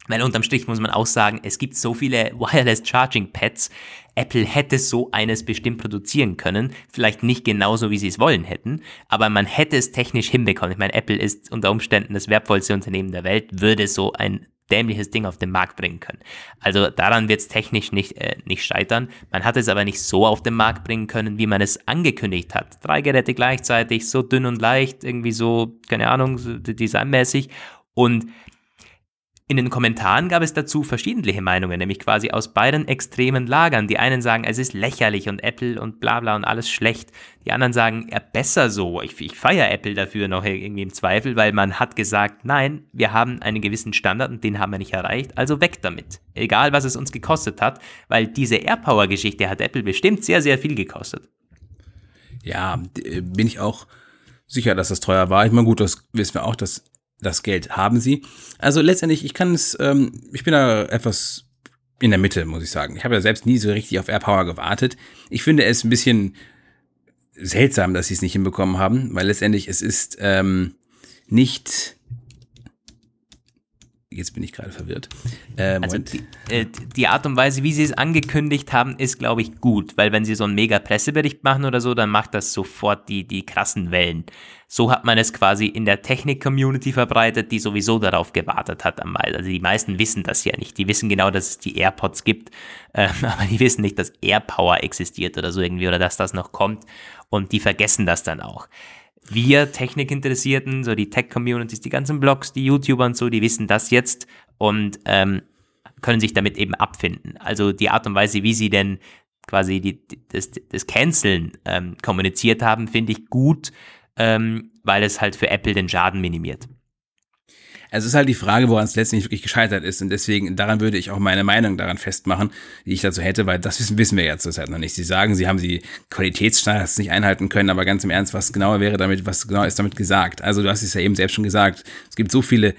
weil unterm Strich muss man auch sagen, es gibt so viele Wireless Charging Pads. Apple hätte so eines bestimmt produzieren können. Vielleicht nicht genauso, wie sie es wollen hätten, aber man hätte es technisch hinbekommen. Ich meine, Apple ist unter Umständen das wertvollste Unternehmen der Welt, würde so ein dämliches Ding auf den Markt bringen können. Also daran wird es technisch nicht, äh, nicht scheitern. Man hat es aber nicht so auf den Markt bringen können, wie man es angekündigt hat. Drei Geräte gleichzeitig, so dünn und leicht, irgendwie so, keine Ahnung, designmäßig. Und in den Kommentaren gab es dazu verschiedene Meinungen, nämlich quasi aus beiden extremen Lagern. Die einen sagen, es ist lächerlich und Apple und bla bla und alles schlecht. Die anderen sagen, ja, besser so. Ich, ich feiere Apple dafür noch irgendwie im Zweifel, weil man hat gesagt, nein, wir haben einen gewissen Standard und den haben wir nicht erreicht, also weg damit. Egal, was es uns gekostet hat, weil diese AirPower-Geschichte hat Apple bestimmt sehr, sehr viel gekostet. Ja, bin ich auch sicher, dass das teuer war. Ich meine, gut, das wissen wir auch, dass das Geld haben sie. Also letztendlich, ich kann es, ähm, ich bin da etwas in der Mitte, muss ich sagen. Ich habe ja selbst nie so richtig auf AirPower gewartet. Ich finde es ein bisschen seltsam, dass sie es nicht hinbekommen haben, weil letztendlich es ist ähm, nicht Jetzt bin ich gerade verwirrt. Äh, also die, äh, die, Art und Weise, wie sie es angekündigt haben, ist, glaube ich, gut, weil wenn sie so einen mega Pressebericht machen oder so, dann macht das sofort die, die krassen Wellen. So hat man es quasi in der Technik-Community verbreitet, die sowieso darauf gewartet hat. Also die meisten wissen das ja nicht. Die wissen genau, dass es die AirPods gibt, äh, aber die wissen nicht, dass AirPower existiert oder so irgendwie oder dass das noch kommt und die vergessen das dann auch wir Technikinteressierten, so die Tech-Communities, die ganzen Blogs, die YouTuber und so, die wissen das jetzt und ähm, können sich damit eben abfinden. Also die Art und Weise, wie sie denn quasi die, das, das Canceln ähm, kommuniziert haben, finde ich gut, ähm, weil es halt für Apple den Schaden minimiert. Also es ist halt die Frage, woran es letztendlich wirklich gescheitert ist. Und deswegen, daran würde ich auch meine Meinung daran festmachen, die ich dazu hätte, weil das wissen, wissen wir ja zurzeit noch nicht. Sie sagen, sie haben die Qualitätsstandards nicht einhalten können, aber ganz im Ernst, was genauer wäre damit, was genau ist damit gesagt? Also du hast es ja eben selbst schon gesagt. Es gibt so viele,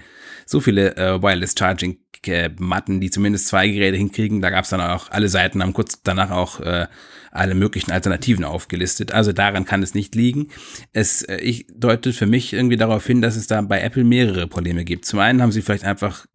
so viele äh, Wireless Charging äh, Matten, die zumindest zwei Geräte hinkriegen. Da gab es dann auch, alle Seiten haben kurz danach auch äh, alle möglichen Alternativen aufgelistet. Also daran kann es nicht liegen. Es äh, ich, deutet für mich irgendwie darauf hin, dass es da bei Apple mehrere Probleme gibt. Zum einen haben sie vielleicht einfach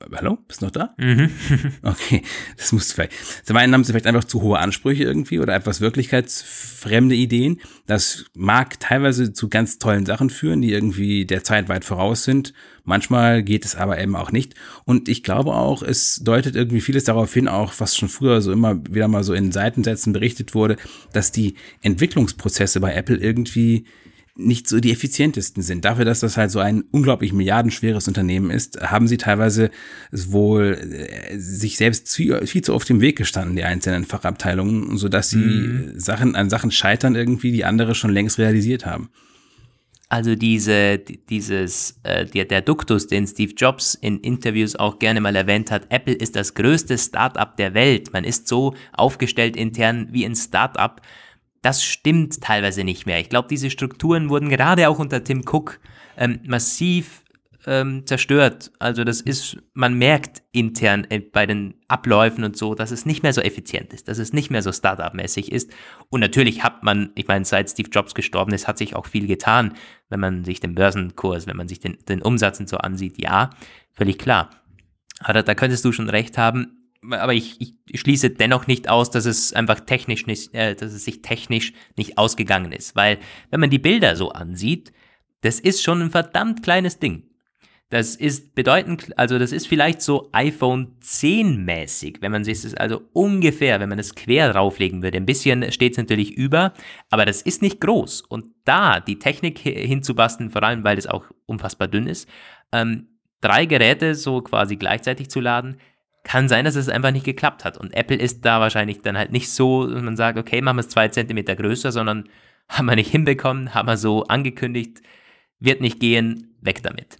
Hallo? Bist du noch da? Mhm. okay, das musst du vielleicht. Zum einen haben sie vielleicht einfach zu hohe Ansprüche irgendwie oder etwas wirklichkeitsfremde Ideen. Das mag teilweise zu ganz tollen Sachen führen, die irgendwie der Zeit weit voraus sind. Manchmal geht es aber eben auch nicht. Und ich glaube auch, es deutet irgendwie vieles darauf hin, auch was schon früher so immer wieder mal so in Seitensätzen berichtet wurde, dass die Entwicklungsprozesse bei Apple irgendwie nicht so die effizientesten sind. Dafür, dass das halt so ein unglaublich milliardenschweres Unternehmen ist, haben sie teilweise wohl äh, sich selbst viel, viel zu oft im Weg gestanden, die einzelnen Fachabteilungen, so dass sie mhm. Sachen an Sachen scheitern irgendwie, die andere schon längst realisiert haben. Also diese, dieses, äh, der, der Duktus, den Steve Jobs in Interviews auch gerne mal erwähnt hat, Apple ist das größte Startup der Welt. Man ist so aufgestellt intern wie ein Startup das stimmt teilweise nicht mehr. Ich glaube, diese Strukturen wurden gerade auch unter Tim Cook ähm, massiv ähm, zerstört. Also das ist, man merkt intern äh, bei den Abläufen und so, dass es nicht mehr so effizient ist, dass es nicht mehr so Startup-mäßig ist. Und natürlich hat man, ich meine, seit Steve Jobs gestorben ist, hat sich auch viel getan, wenn man sich den Börsenkurs, wenn man sich den, den Umsatz und so ansieht. Ja, völlig klar. Aber da könntest du schon recht haben, aber ich, ich schließe dennoch nicht aus, dass es einfach technisch nicht, äh, dass es sich technisch nicht ausgegangen ist. Weil, wenn man die Bilder so ansieht, das ist schon ein verdammt kleines Ding. Das ist bedeutend, also das ist vielleicht so iPhone 10 mäßig, wenn man sich das also ungefähr, wenn man es quer drauflegen würde. Ein bisschen steht es natürlich über, aber das ist nicht groß. Und da die Technik hinzubasteln, vor allem weil es auch unfassbar dünn ist, ähm, drei Geräte so quasi gleichzeitig zu laden, kann sein, dass es einfach nicht geklappt hat. Und Apple ist da wahrscheinlich dann halt nicht so, dass man sagt, okay, machen wir es zwei Zentimeter größer, sondern haben wir nicht hinbekommen, haben wir so angekündigt, wird nicht gehen, weg damit.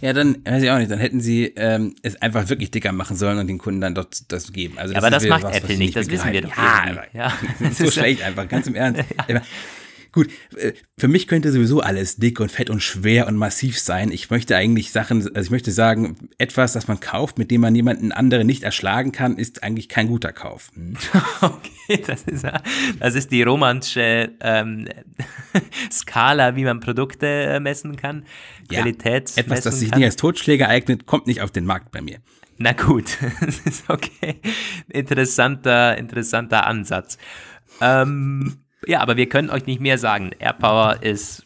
Ja, dann weiß ich auch nicht, dann hätten sie ähm, es einfach wirklich dicker machen sollen und den Kunden dann dort das geben. Also das aber das macht was, Apple nicht, das wissen wir doch. Ja, ja. so schlecht einfach, ganz im Ernst. Ja. Gut, äh, für mich könnte sowieso alles dick und fett und schwer und massiv sein. Ich möchte eigentlich Sachen, also ich möchte sagen, etwas, das man kauft, mit dem man jemanden anderen nicht erschlagen kann, ist eigentlich kein guter Kauf. Hm. Okay, das ist, das ist die romantische ähm, Skala, wie man Produkte äh, messen kann. Ja, Qualität. Etwas, das sich kann. nicht als Totschläger eignet, kommt nicht auf den Markt bei mir. Na gut, das ist okay. Interessanter, interessanter Ansatz. Ähm, ja, aber wir können euch nicht mehr sagen. AirPower ist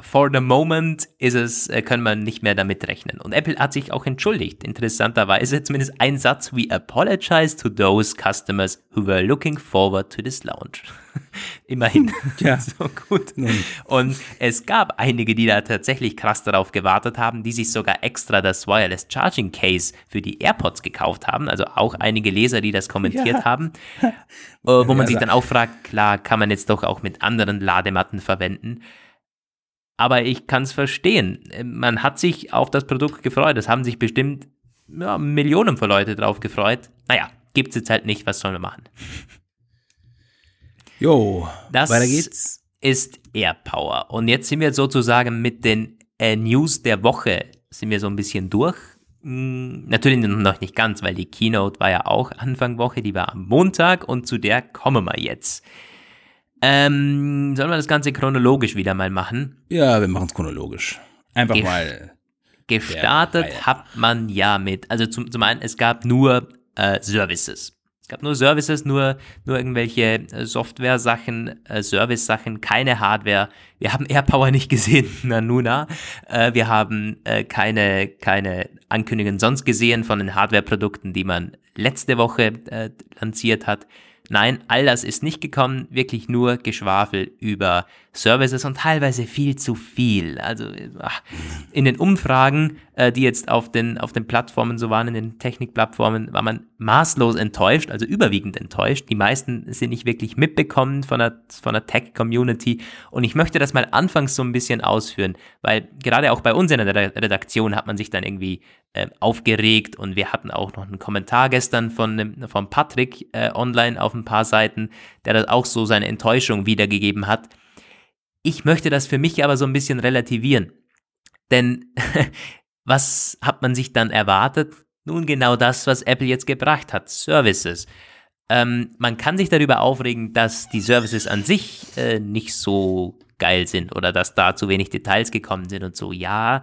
for the moment ist es, äh, können wir nicht mehr damit rechnen. Und Apple hat sich auch entschuldigt. Interessanterweise zumindest ein Satz, we apologize to those customers who were looking forward to this launch. Immerhin. Ja. so gut. Und es gab einige, die da tatsächlich krass darauf gewartet haben, die sich sogar extra das Wireless Charging Case für die AirPods gekauft haben. Also auch einige Leser, die das kommentiert ja. haben. Äh, wo man sich dann auch fragt, klar, kann man jetzt doch auch mit anderen Ladematten verwenden. Aber ich kann es verstehen. Man hat sich auf das Produkt gefreut. Es haben sich bestimmt ja, Millionen von Leuten drauf gefreut. Naja, gibt es jetzt halt nicht. Was sollen wir machen? Jo, das weiter geht's. ist AirPower. Und jetzt sind wir sozusagen mit den äh, News der Woche sind wir so ein bisschen durch. Hm, natürlich noch nicht ganz, weil die Keynote war ja auch Anfang Woche, die war am Montag und zu der kommen wir jetzt. Ähm, sollen wir das Ganze chronologisch wieder mal machen? Ja, wir machen es chronologisch. Einfach Ge mal. Gestartet hat man ja mit, also zum, zum einen, es gab nur äh, Services. Es gab nur Services, nur, nur irgendwelche äh, Software-Sachen, äh, Service-Sachen, keine Hardware. Wir haben AirPower nicht gesehen, Nanuna. Äh, wir haben äh, keine, keine Ankündigungen sonst gesehen von den Hardware-Produkten, die man letzte Woche äh, lanciert hat. Nein, all das ist nicht gekommen, wirklich nur Geschwafel über Services und teilweise viel zu viel. Also ach, in den Umfragen, äh, die jetzt auf den, auf den Plattformen so waren, in den Technikplattformen, war man maßlos enttäuscht, also überwiegend enttäuscht. Die meisten sind nicht wirklich mitbekommen von der, von der Tech-Community. Und ich möchte das mal anfangs so ein bisschen ausführen, weil gerade auch bei uns in der Redaktion hat man sich dann irgendwie äh, aufgeregt und wir hatten auch noch einen Kommentar gestern von, von Patrick äh, online auf ein paar Seiten, der das auch so seine Enttäuschung wiedergegeben hat. Ich möchte das für mich aber so ein bisschen relativieren. Denn was hat man sich dann erwartet? Nun genau das, was Apple jetzt gebracht hat, Services. Ähm, man kann sich darüber aufregen, dass die Services an sich äh, nicht so geil sind oder dass da zu wenig Details gekommen sind und so. Ja,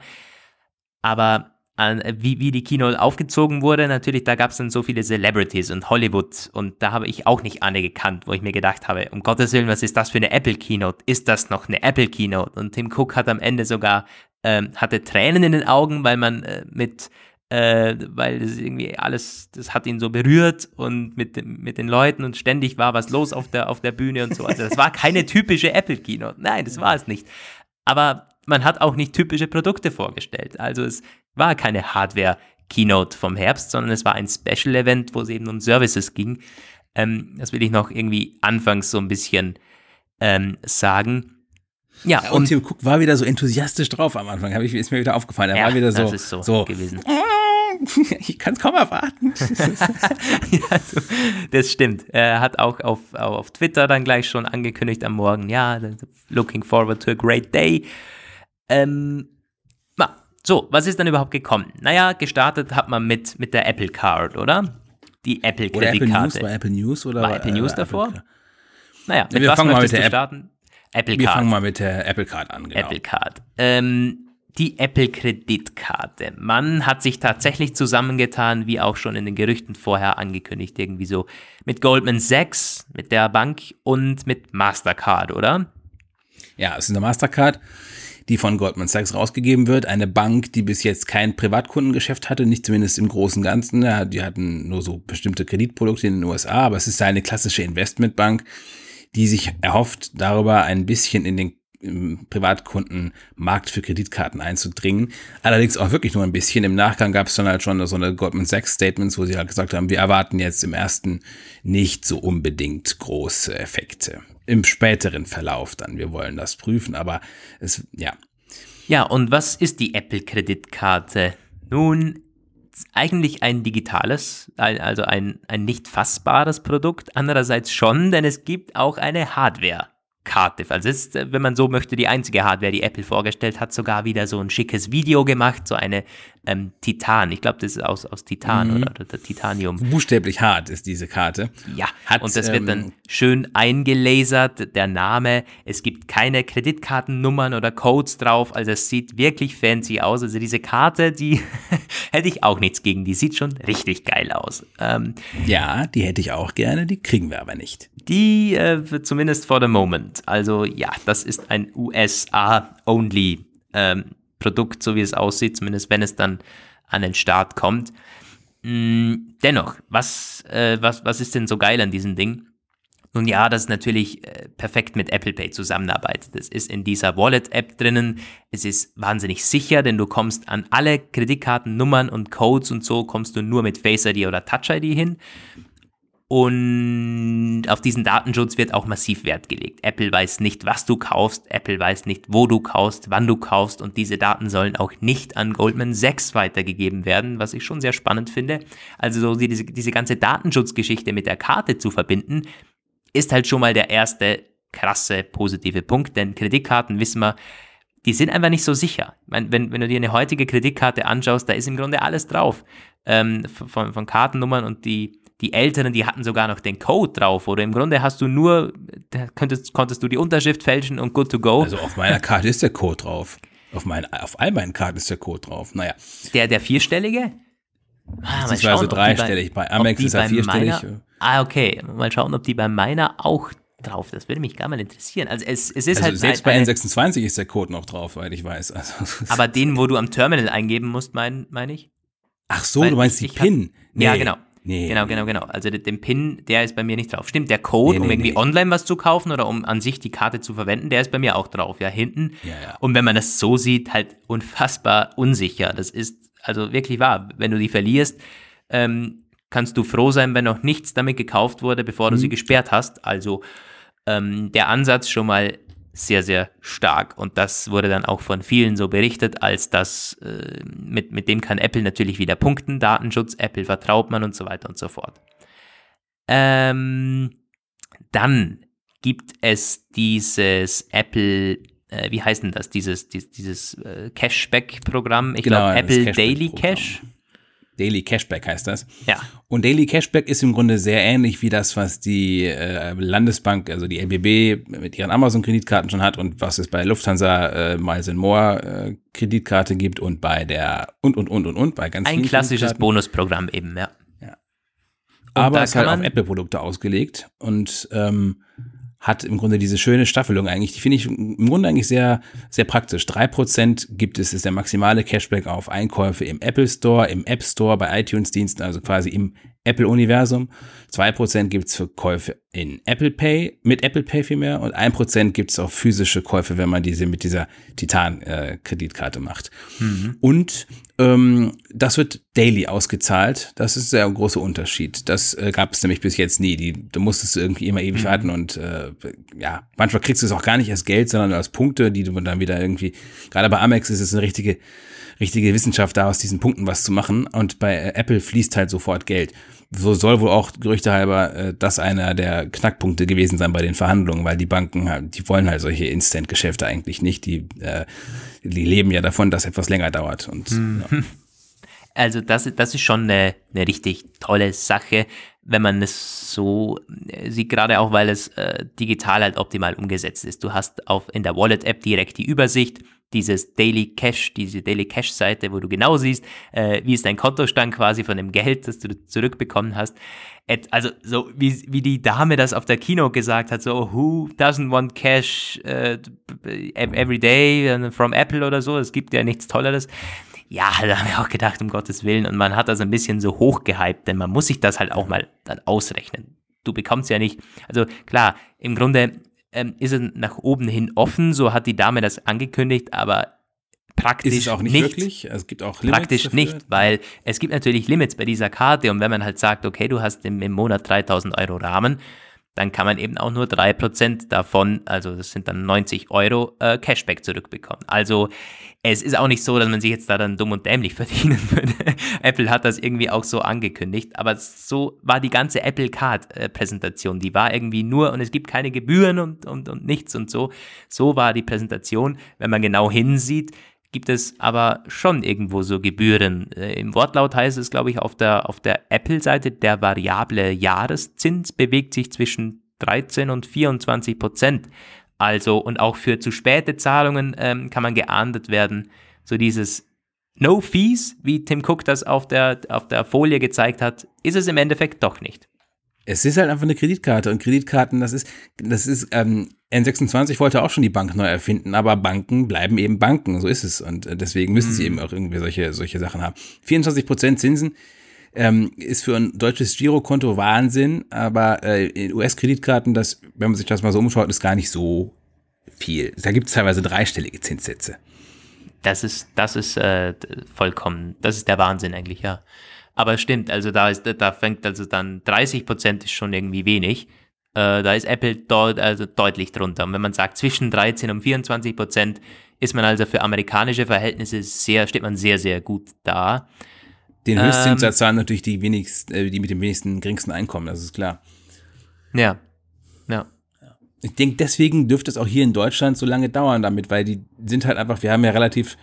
aber an, wie, wie die Keynote aufgezogen wurde, natürlich, da gab es dann so viele Celebrities und Hollywood und da habe ich auch nicht alle gekannt, wo ich mir gedacht habe, um Gottes Willen, was ist das für eine Apple Keynote? Ist das noch eine Apple Keynote? Und Tim Cook hat am Ende sogar, ähm, hatte Tränen in den Augen, weil man äh, mit äh, weil das irgendwie alles, das hat ihn so berührt und mit, mit den Leuten und ständig war was los auf der, auf der Bühne und so. Also das war keine typische Apple Keynote. Nein, das war es nicht. Aber man hat auch nicht typische Produkte vorgestellt. Also es war keine Hardware-Keynote vom Herbst, sondern es war ein Special-Event, wo es eben um Services ging. Ähm, das will ich noch irgendwie anfangs so ein bisschen ähm, sagen. Ja, und, und Tim Cook war wieder so enthusiastisch drauf am Anfang, ich, ist mir wieder aufgefallen. Er ja, war wieder so, so, so gewesen. ich kann es kaum erwarten. ja, also, das stimmt. Er hat auch auf, auf Twitter dann gleich schon angekündigt am Morgen, ja, looking forward to a great day. Ähm, na, so, was ist dann überhaupt gekommen? Naja, gestartet hat man mit, mit der Apple Card, oder? Die Apple-Kreditkarte. War Apple News oder war Apple News äh, davor? Apple naja, mit wir was fangen mal mit der starten? Apple Card. Wir fangen mal mit der Apple Card an, genau. Apple Card. Ähm, die Apple-Kreditkarte. Man hat sich tatsächlich zusammengetan, wie auch schon in den Gerüchten vorher angekündigt, irgendwie so mit Goldman Sachs, mit der Bank und mit Mastercard, oder? Ja, es ist eine Mastercard die von Goldman Sachs rausgegeben wird. Eine Bank, die bis jetzt kein Privatkundengeschäft hatte, nicht zumindest im Großen und Ganzen. Die hatten nur so bestimmte Kreditprodukte in den USA, aber es ist eine klassische Investmentbank, die sich erhofft, darüber ein bisschen in den Privatkundenmarkt für Kreditkarten einzudringen. Allerdings auch wirklich nur ein bisschen. Im Nachgang gab es dann halt schon so eine Goldman Sachs Statements, wo sie halt gesagt haben, wir erwarten jetzt im ersten nicht so unbedingt große Effekte im späteren Verlauf dann. Wir wollen das prüfen, aber es, ja. Ja, und was ist die Apple-Kreditkarte? Nun, eigentlich ein digitales, also ein, ein nicht fassbares Produkt. Andererseits schon, denn es gibt auch eine Hardware. Karte. Also ist, wenn man so möchte, die einzige Hardware, die Apple vorgestellt hat, sogar wieder so ein schickes Video gemacht, so eine ähm, Titan. Ich glaube, das ist aus, aus Titan mhm. oder, oder, Titanium. Buchstäblich hart ist diese Karte. Ja, hat, und das ähm, wird dann ähm, schön eingelasert, der Name. Es gibt keine Kreditkartennummern oder Codes drauf, also es sieht wirklich fancy aus. Also diese Karte, die hätte ich auch nichts gegen, die sieht schon richtig geil aus. Ähm, ja, die hätte ich auch gerne, die kriegen wir aber nicht. Die äh, zumindest for the moment. Also ja, das ist ein USA-only ähm, Produkt, so wie es aussieht, zumindest wenn es dann an den Start kommt. Mm, dennoch, was, äh, was, was ist denn so geil an diesem Ding? Nun ja, das ist natürlich äh, perfekt mit Apple Pay zusammenarbeitet. Es ist in dieser Wallet-App drinnen. Es ist wahnsinnig sicher, denn du kommst an alle Kreditkartennummern und Codes und so kommst du nur mit Face ID oder Touch ID hin. Und auf diesen Datenschutz wird auch massiv Wert gelegt. Apple weiß nicht, was du kaufst, Apple weiß nicht, wo du kaufst, wann du kaufst und diese Daten sollen auch nicht an Goldman Sachs weitergegeben werden, was ich schon sehr spannend finde. Also so diese, diese ganze Datenschutzgeschichte mit der Karte zu verbinden, ist halt schon mal der erste krasse positive Punkt, denn Kreditkarten wissen wir, die sind einfach nicht so sicher. Meine, wenn, wenn du dir eine heutige Kreditkarte anschaust, da ist im Grunde alles drauf. Ähm, von, von Kartennummern und die die Älteren, die hatten sogar noch den Code drauf. Oder im Grunde hast du nur, da könntest, konntest du die Unterschrift fälschen und good to go. Also auf meiner Karte ist der Code drauf. Auf, mein, auf all meinen Karten ist der Code drauf. Naja. Der, der vierstellige? Ah, das war so dreistellig. Bei, bei Amex ist er vierstellig. Meiner, ah, okay. Mal schauen, ob die bei meiner auch drauf. Das würde mich gar mal interessieren. Also es, es ist also halt. Selbst bei N26 ist der Code noch drauf, weil ich weiß. Also, aber den, wo du am Terminal eingeben musst, meine mein ich? Ach so, weil du meinst die PIN. Nee. Ja, genau. Nee. Genau, genau, genau. Also den PIN, der ist bei mir nicht drauf. Stimmt, der Code, nee, um irgendwie online was zu kaufen oder um an sich die Karte zu verwenden, der ist bei mir auch drauf, ja, hinten. Ja, ja. Und wenn man das so sieht, halt unfassbar unsicher. Das ist also wirklich wahr. Wenn du die verlierst, ähm, kannst du froh sein, wenn noch nichts damit gekauft wurde, bevor du mhm. sie gesperrt hast. Also ähm, der Ansatz schon mal sehr, sehr stark. Und das wurde dann auch von vielen so berichtet, als das, äh, mit, mit dem kann Apple natürlich wieder punkten, Datenschutz, Apple vertraut man und so weiter und so fort. Ähm, dann gibt es dieses Apple, äh, wie heißt denn das, dieses, dieses, dieses äh, Cashback-Programm, ich genau, glaube Apple Daily Cash. Daily Cashback heißt das. Ja. Und Daily Cashback ist im Grunde sehr ähnlich wie das, was die äh, Landesbank, also die LBB mit ihren Amazon-Kreditkarten schon hat und was es bei Lufthansa äh, Miles More äh, Kreditkarte gibt und bei der und und und und und bei ganz Ein klassisches Bonusprogramm eben, ja. ja. Aber es ist halt auf Apple-Produkte ausgelegt und ähm, hat im Grunde diese schöne Staffelung eigentlich. Die finde ich im Grunde eigentlich sehr, sehr praktisch. Drei Prozent gibt es, ist der maximale Cashback auf Einkäufe im Apple Store, im App Store, bei iTunes-Diensten, also quasi im Apple-Universum. 2% gibt's für Käufe in Apple Pay, mit Apple Pay vielmehr und 1% gibt's auch physische Käufe, wenn man diese mit dieser Titan-Kreditkarte äh, macht. Mhm. Und ähm, das wird daily ausgezahlt. Das ist der große Unterschied. Das äh, gab es nämlich bis jetzt nie. Die, da musstest du irgendwie immer ewig mhm. warten und äh, ja, manchmal kriegst du es auch gar nicht als Geld, sondern als Punkte, die du dann wieder irgendwie, gerade bei Amex ist es eine richtige richtige Wissenschaft da, aus diesen Punkten was zu machen. Und bei äh, Apple fließt halt sofort Geld. So soll wohl auch Gerüchte halber äh, das einer der Knackpunkte gewesen sein bei den Verhandlungen, weil die Banken, halt, die wollen halt solche Instant-Geschäfte eigentlich nicht. Die, äh, die leben ja davon, dass etwas länger dauert. Und, hm. ja. Also das, das ist schon eine, eine richtig tolle Sache, wenn man es so äh, sieht, gerade auch, weil es äh, digital halt optimal umgesetzt ist. Du hast auf, in der Wallet-App direkt die Übersicht, dieses Daily Cash, diese Daily Cash Seite, wo du genau siehst, äh, wie ist dein Kontostand quasi von dem Geld, das du zurückbekommen hast. Et, also so wie, wie die Dame das auf der Kino gesagt hat, so who doesn't want cash uh, every day from Apple oder so, es gibt ja nichts Tolleres. Ja, da haben wir auch gedacht, um Gottes Willen. Und man hat das ein bisschen so hochgehypt, denn man muss sich das halt auch mal dann ausrechnen. Du bekommst ja nicht, also klar, im Grunde ähm, ist es nach oben hin offen, so hat die Dame das angekündigt, aber praktisch ist es auch nicht, nicht wirklich. Es gibt auch Limits praktisch dafür. nicht, weil es gibt natürlich Limits bei dieser Karte und wenn man halt sagt, okay, du hast im, im Monat 3000 Euro Rahmen, dann kann man eben auch nur 3% davon, also das sind dann 90 Euro, äh, Cashback zurückbekommen. Also es ist auch nicht so, dass man sich jetzt da dann dumm und dämlich verdienen würde. Apple hat das irgendwie auch so angekündigt, aber so war die ganze Apple Card-Präsentation. Die war irgendwie nur und es gibt keine Gebühren und, und, und nichts und so. So war die Präsentation. Wenn man genau hinsieht, gibt es aber schon irgendwo so Gebühren. Äh, Im Wortlaut heißt es, glaube ich, auf der, auf der Apple-Seite, der variable Jahreszins bewegt sich zwischen 13 und 24 Prozent. Also, und auch für zu späte Zahlungen ähm, kann man geahndet werden. So dieses No Fees, wie Tim Cook das auf der, auf der Folie gezeigt hat, ist es im Endeffekt doch nicht. Es ist halt einfach eine Kreditkarte und Kreditkarten, das ist, das ist, ähm, N26 wollte auch schon die Bank neu erfinden, aber Banken bleiben eben Banken, so ist es und äh, deswegen müssen mhm. sie eben auch irgendwie solche, solche Sachen haben. 24 Prozent Zinsen ähm, ist für ein deutsches Girokonto Wahnsinn, aber äh, in US-Kreditkarten, das, wenn man sich das mal so umschaut, ist gar nicht so viel. Da gibt es teilweise dreistellige Zinssätze. Das ist, das ist äh, vollkommen, das ist der Wahnsinn eigentlich, ja. Aber stimmt, also da ist, da fängt also dann 30 Prozent ist schon irgendwie wenig. Äh, da ist Apple dort also deutlich drunter. Und wenn man sagt zwischen 13 und 24 Prozent, ist man also für amerikanische Verhältnisse sehr, steht man sehr, sehr gut da. Den Höchstzinssatz ähm, zahlen natürlich die wenigsten, äh, die mit dem wenigsten geringsten Einkommen, das ist klar. Ja. Ja. Ich denke, deswegen dürfte es auch hier in Deutschland so lange dauern damit, weil die sind halt einfach, wir haben ja relativ,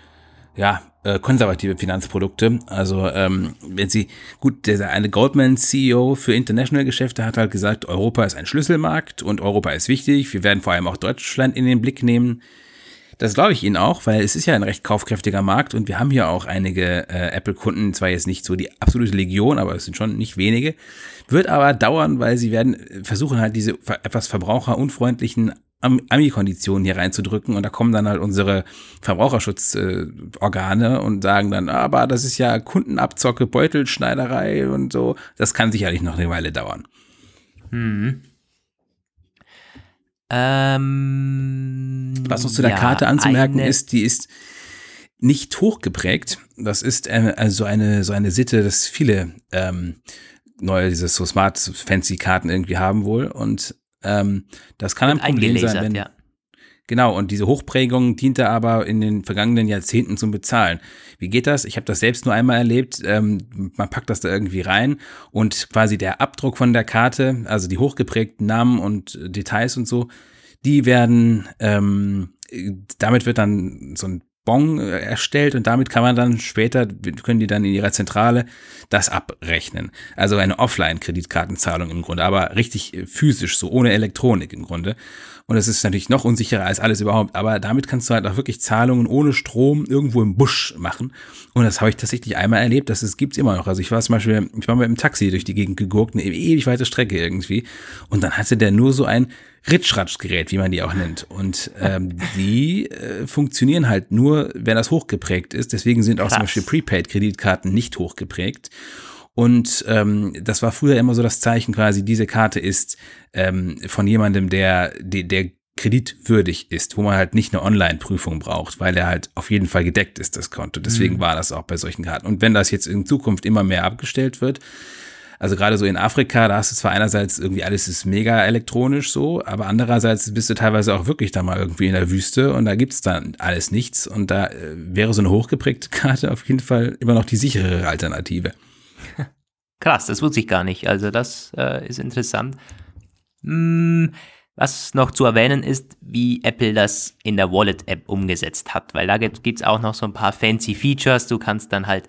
ja, äh, konservative Finanzprodukte. Also ähm, wenn sie, gut, der eine Goldman-CEO für International-Geschäfte hat halt gesagt, Europa ist ein Schlüsselmarkt und Europa ist wichtig. Wir werden vor allem auch Deutschland in den Blick nehmen. Das glaube ich Ihnen auch, weil es ist ja ein recht kaufkräftiger Markt und wir haben hier auch einige äh, Apple-Kunden, zwar jetzt nicht so die absolute Legion, aber es sind schon nicht wenige. Wird aber dauern, weil sie werden versuchen halt diese etwas verbraucherunfreundlichen Ami-Konditionen hier reinzudrücken und da kommen dann halt unsere Verbraucherschutzorgane äh, und sagen dann, aber das ist ja Kundenabzocke, Beutelschneiderei und so. Das kann sicherlich noch eine Weile dauern. Hm. Ähm, Was noch zu der ja, Karte anzumerken ist, die ist nicht hochgeprägt. Das ist äh, also eine, so eine Sitte, dass viele ähm, neue, diese so smart fancy Karten irgendwie haben wohl und ähm, das kann ein Problem sein, wenn, ja. Genau, und diese Hochprägung diente aber in den vergangenen Jahrzehnten zum Bezahlen. Wie geht das? Ich habe das selbst nur einmal erlebt. Ähm, man packt das da irgendwie rein und quasi der Abdruck von der Karte, also die hochgeprägten Namen und Details und so, die werden, ähm, damit wird dann so ein Bon erstellt und damit kann man dann später, können die dann in ihrer Zentrale das abrechnen. Also eine Offline-Kreditkartenzahlung im Grunde, aber richtig äh, physisch, so ohne Elektronik im Grunde. Und das ist natürlich noch unsicherer als alles überhaupt, aber damit kannst du halt auch wirklich Zahlungen ohne Strom irgendwo im Busch machen. Und das habe ich tatsächlich einmal erlebt, das gibt's immer noch. Also ich war zum Beispiel, ich war mit dem Taxi durch die Gegend gegurkt, eine ewig weite Strecke irgendwie. Und dann hatte der nur so ein Ritschratschgerät, wie man die auch nennt. Und ähm, die äh, funktionieren halt nur, wenn das hochgeprägt ist. Deswegen sind auch Krass. zum Beispiel Prepaid-Kreditkarten nicht hochgeprägt. Und ähm, das war früher immer so das Zeichen quasi, diese Karte ist ähm, von jemandem, der, der, der kreditwürdig ist, wo man halt nicht eine Online-Prüfung braucht, weil er halt auf jeden Fall gedeckt ist, das Konto. Deswegen mhm. war das auch bei solchen Karten. Und wenn das jetzt in Zukunft immer mehr abgestellt wird, also gerade so in Afrika, da hast du zwar einerseits irgendwie alles ist mega elektronisch so, aber andererseits bist du teilweise auch wirklich da mal irgendwie in der Wüste und da gibt's dann alles nichts und da äh, wäre so eine hochgeprägte Karte auf jeden Fall immer noch die sichere Alternative. Krass, das wusste ich gar nicht. Also das äh, ist interessant. Hm, was noch zu erwähnen ist, wie Apple das in der Wallet-App umgesetzt hat, weil da gibt es auch noch so ein paar fancy Features. Du kannst dann halt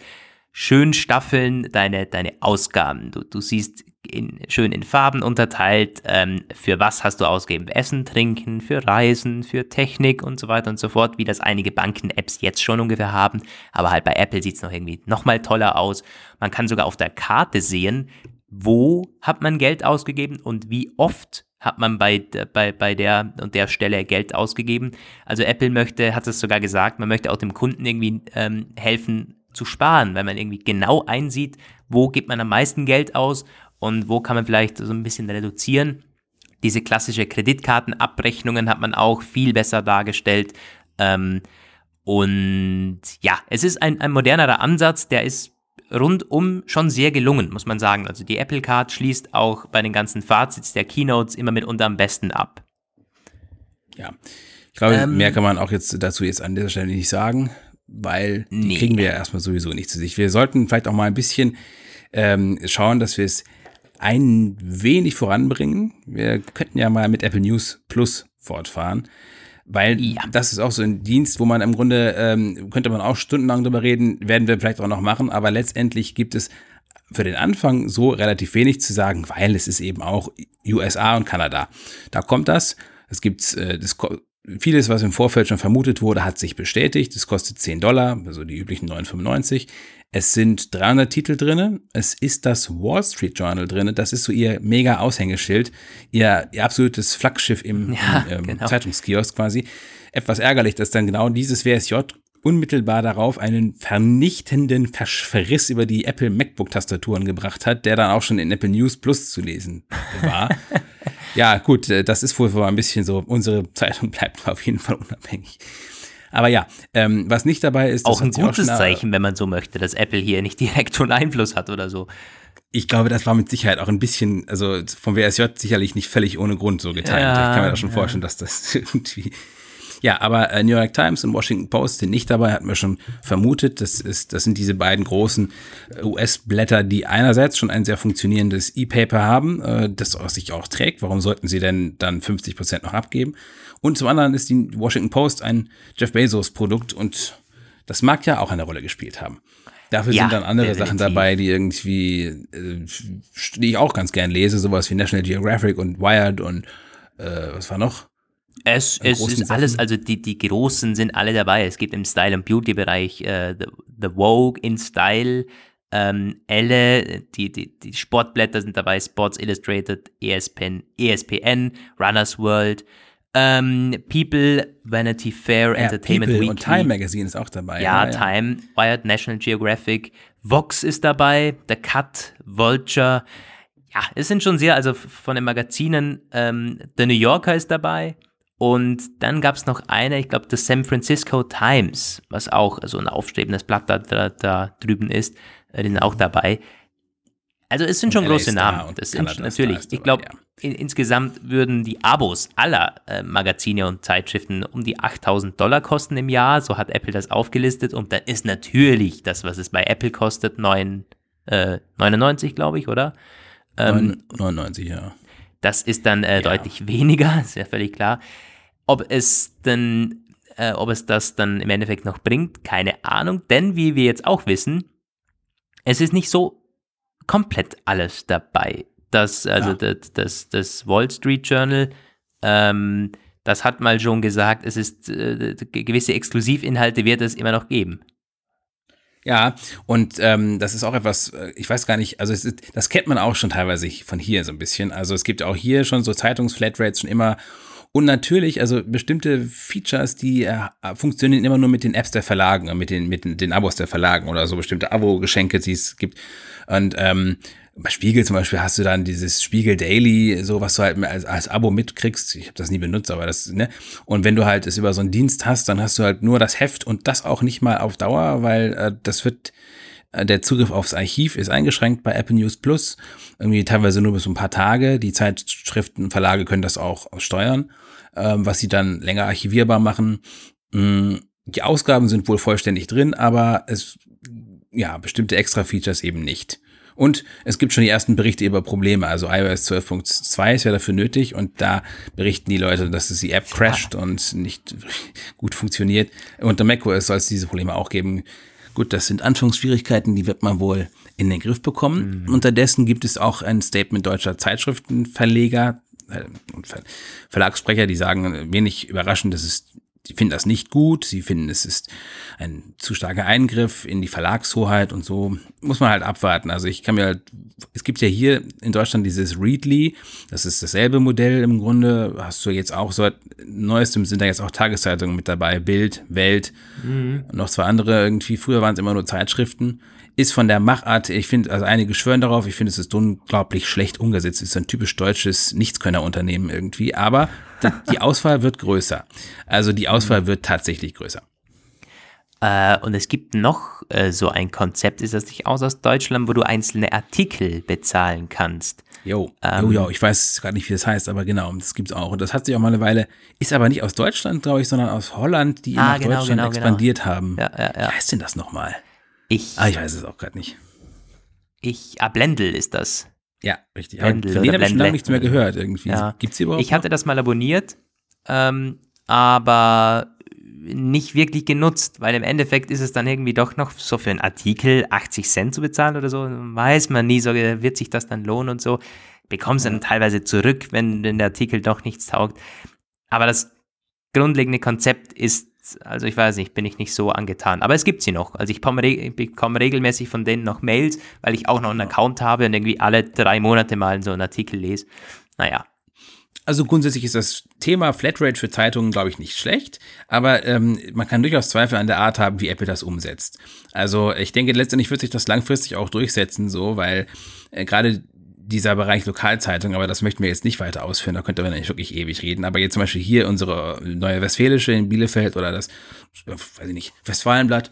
schön staffeln deine, deine Ausgaben. Du, du siehst in, schön in Farben unterteilt, ähm, für was hast du ausgegeben. Essen, Trinken, für Reisen, für Technik und so weiter und so fort, wie das einige Banken-Apps jetzt schon ungefähr haben. Aber halt bei Apple sieht es noch irgendwie nochmal toller aus. Man kann sogar auf der Karte sehen, wo hat man Geld ausgegeben und wie oft hat man bei, bei, bei der und der Stelle Geld ausgegeben. Also Apple möchte, hat es sogar gesagt, man möchte auch dem Kunden irgendwie ähm, helfen, zu sparen, weil man irgendwie genau einsieht, wo gibt man am meisten Geld aus und wo kann man vielleicht so ein bisschen reduzieren. Diese klassische Kreditkartenabrechnungen hat man auch viel besser dargestellt. Ähm, und ja, es ist ein, ein modernerer Ansatz, der ist rundum schon sehr gelungen, muss man sagen. Also die Apple Card schließt auch bei den ganzen Fazits der Keynotes immer mitunter am besten ab. Ja, ich glaube, ähm, mehr kann man auch jetzt dazu jetzt an dieser Stelle nicht sagen weil die nee. kriegen wir ja erstmal sowieso nicht zu sich. Wir sollten vielleicht auch mal ein bisschen ähm, schauen, dass wir es ein wenig voranbringen. Wir könnten ja mal mit Apple News Plus fortfahren, weil ja. das ist auch so ein Dienst, wo man im Grunde, ähm, könnte man auch stundenlang drüber reden, werden wir vielleicht auch noch machen, aber letztendlich gibt es für den Anfang so relativ wenig zu sagen, weil es ist eben auch USA und Kanada. Da kommt das. Es gibt äh, das Vieles, was im Vorfeld schon vermutet wurde, hat sich bestätigt. Es kostet 10 Dollar, also die üblichen 9,95. Es sind 300 Titel drinne. Es ist das Wall Street Journal drinne. Das ist so ihr mega Aushängeschild, ihr, ihr absolutes Flaggschiff im, ja, im ähm, genau. Zeitungskiosk quasi. Etwas ärgerlich, dass dann genau dieses WSJ unmittelbar darauf einen vernichtenden Verriss über die Apple MacBook-Tastaturen gebracht hat, der dann auch schon in Apple News Plus zu lesen war. ja, gut, äh, das ist wohl ein bisschen so, unsere Zeitung bleibt auf jeden Fall unabhängig. Aber ja, ähm, was nicht dabei ist. Auch ein gutes auch Zeichen, wenn man so möchte, dass Apple hier nicht direkt schon Einfluss hat oder so. Ich glaube, das war mit Sicherheit auch ein bisschen, also vom WSJ sicherlich nicht völlig ohne Grund so geteilt. Ja, ich kann mir da schon ja. vorstellen, dass das irgendwie ja, aber äh, New York Times und Washington Post sind nicht dabei, hatten wir schon vermutet. Das, ist, das sind diese beiden großen äh, US-Blätter, die einerseits schon ein sehr funktionierendes E-Paper haben, äh, das sich auch trägt. Warum sollten sie denn dann 50 Prozent noch abgeben? Und zum anderen ist die Washington Post ein Jeff Bezos-Produkt und das mag ja auch eine Rolle gespielt haben. Dafür ja, sind dann andere definitiv. Sachen dabei, die irgendwie, äh, die ich auch ganz gern lese, sowas wie National Geographic und Wired und äh, was war noch? Es, es ist großen alles, Sachen? also die, die Großen sind alle dabei. Es gibt im Style- und Beauty-Bereich äh, The, The Vogue in Style, ähm, Elle, die, die, die Sportblätter sind dabei, Sports Illustrated, ESPN, ESPN Runners World, ähm, People, Vanity Fair, Ja, Entertainment People Weekly. und Time Magazine ist auch dabei. Ja, Time, Wired, National Geographic, Vox ist dabei, The Cut, Vulture. Ja, es sind schon sehr, also von den Magazinen, ähm, The New Yorker ist dabei. Und dann gab es noch eine, ich glaube, The San Francisco Times, was auch so ein aufstrebendes Blatt da, da, da drüben ist, äh, die sind auch dabei. Also es sind Und schon LA große Star Namen. Das sind Canada natürlich. Ich glaube, ja. in, insgesamt würden die Abos aller äh, Magazine und Zeitschriften um die 8000 Dollar kosten im Jahr. So hat Apple das aufgelistet. Und da ist natürlich das, was es bei Apple kostet, 9, äh, 99, glaube ich, oder? Ähm, 99, ja. das ist dann äh, deutlich weniger, ist ja völlig klar. Ob es denn, äh, ob es das dann im Endeffekt noch bringt, keine Ahnung. Denn wie wir jetzt auch wissen, es ist nicht so komplett alles dabei. Das, also Ja. das, das, das Wall Street Journal, ähm, das hat mal schon gesagt, es ist äh, gewisse Exklusivinhalte wird es immer noch geben. Ja, und ähm, das ist auch etwas, äh, ich weiß gar nicht, also ist, das kennt man auch schon teilweise von hier so ein bisschen. Also es gibt auch hier schon so Zeitungsflatrates schon immer. Und natürlich, also bestimmte Features, die äh, funktionieren immer nur mit den Apps der Verlagen, äh, mit den, mit den, Abos der Verlagen oder so bestimmte Abo-Geschenke, die es gibt. Und ähm, bei Spiegel zum Beispiel hast du dann dieses Spiegel Daily, so was du halt als, als Abo mitkriegst. Ich habe das nie benutzt, aber das, ne? Und wenn du halt es über so einen Dienst hast, dann hast du halt nur das Heft und das auch nicht mal auf Dauer, weil äh, das wird der Zugriff aufs Archiv ist eingeschränkt bei Apple News Plus. Irgendwie teilweise nur bis ein paar Tage. Die Zeitschriften, Verlage können das auch steuern, ähm, was sie dann länger archivierbar machen. Mm, Die Ausgaben sind wohl vollständig drin, aber es, ja, bestimmte Extra-Features eben nicht. Und es gibt schon die ersten Berichte über Probleme. Also iOS 12.2 ist ja dafür nötig und da berichten die Leute, dass es die App crasht und nicht gut funktioniert. Unter macOS soll es diese Probleme auch geben. Gut, das sind Anfangsschwierigkeiten, die wird man wohl in den Griff bekommen. Unterdessen gibt es auch ein Statement deutscher Zeitschriftenverleger äh, und Ver Verlagssprecher, die sagen, äh, wenig überraschend, das ist Sie finden das nicht gut, sie finden, es ist ein zu starker Eingriff in die Verlagshoheit und so. Muss man halt abwarten. Also ich kann mir halt, es gibt ja hier in Deutschland dieses Readly, das ist dasselbe Modell im Grunde. Hast du jetzt auch so, neuestem sind da jetzt auch Tageszeitungen mit dabei, Bild, Welt, und noch zwei andere irgendwie. Früher waren es immer nur Zeitschriften. Ist von der Machart, ich finde, also einige schwören darauf, ich finde, es ist unglaublich schlecht umgesetzt. Es ist ein typisch deutsches Nichtskönnerunternehmen irgendwie, aber die, Auswahl wird größer. Also die Auswahl wird tatsächlich größer. Äh, und es gibt noch äh, so ein Konzept, ist das nicht aus aus Deutschland, wo du einzelne Artikel bezahlen kannst. Jo, Ähm. jo, jo, ich weiß gerade nicht, wie das heißt, aber genau, das gibt's auch. Und das hat sich auch mal eine Weile, ist aber nicht aus Deutschland, glaube ich, sondern aus Holland, die Ah, nach genau, Deutschland genau, expandiert haben. Ja, ja, ja. Wie heißt denn das nochmal? Ich, Ah, ich weiß es auch gerade nicht. ich, ah, Blendl ist das. Ja, richtig. Blendl von denen habe ich schon lange nichts mehr gehört irgendwie. Ja. Gibt's die überhaupt Ich hatte noch? das mal abonniert, ähm, aber nicht wirklich genutzt, weil im Endeffekt ist es dann irgendwie doch noch so für einen Artikel 80 Cent zu bezahlen oder so, weiß man nie, so wird sich das dann lohnen und so. Bekommst dann teilweise zurück, wenn, wenn der Artikel doch nichts taugt. Aber das grundlegende Konzept ist, also ich weiß nicht, bin ich nicht so angetan. Aber es gibt sie noch. Also ich bekomme, bekomme regelmäßig von denen noch Mails, weil ich auch noch einen Account habe und irgendwie alle drei Monate mal so einen Artikel lese. Naja, Also grundsätzlich ist das Thema Flatrate für Zeitungen, glaube ich, nicht schlecht, aber ähm, man kann durchaus Zweifel an der Art haben, wie Apple das umsetzt. Also ich denke, letztendlich wird sich das langfristig auch durchsetzen, so, weil äh, gerade dieser Bereich Lokalzeitung, aber das möchten wir jetzt nicht weiter ausführen, da könnte man nicht wirklich ewig reden. Aber jetzt zum Beispiel hier unsere neue Westfälische in Bielefeld oder das, weiß ich nicht, Westfalenblatt,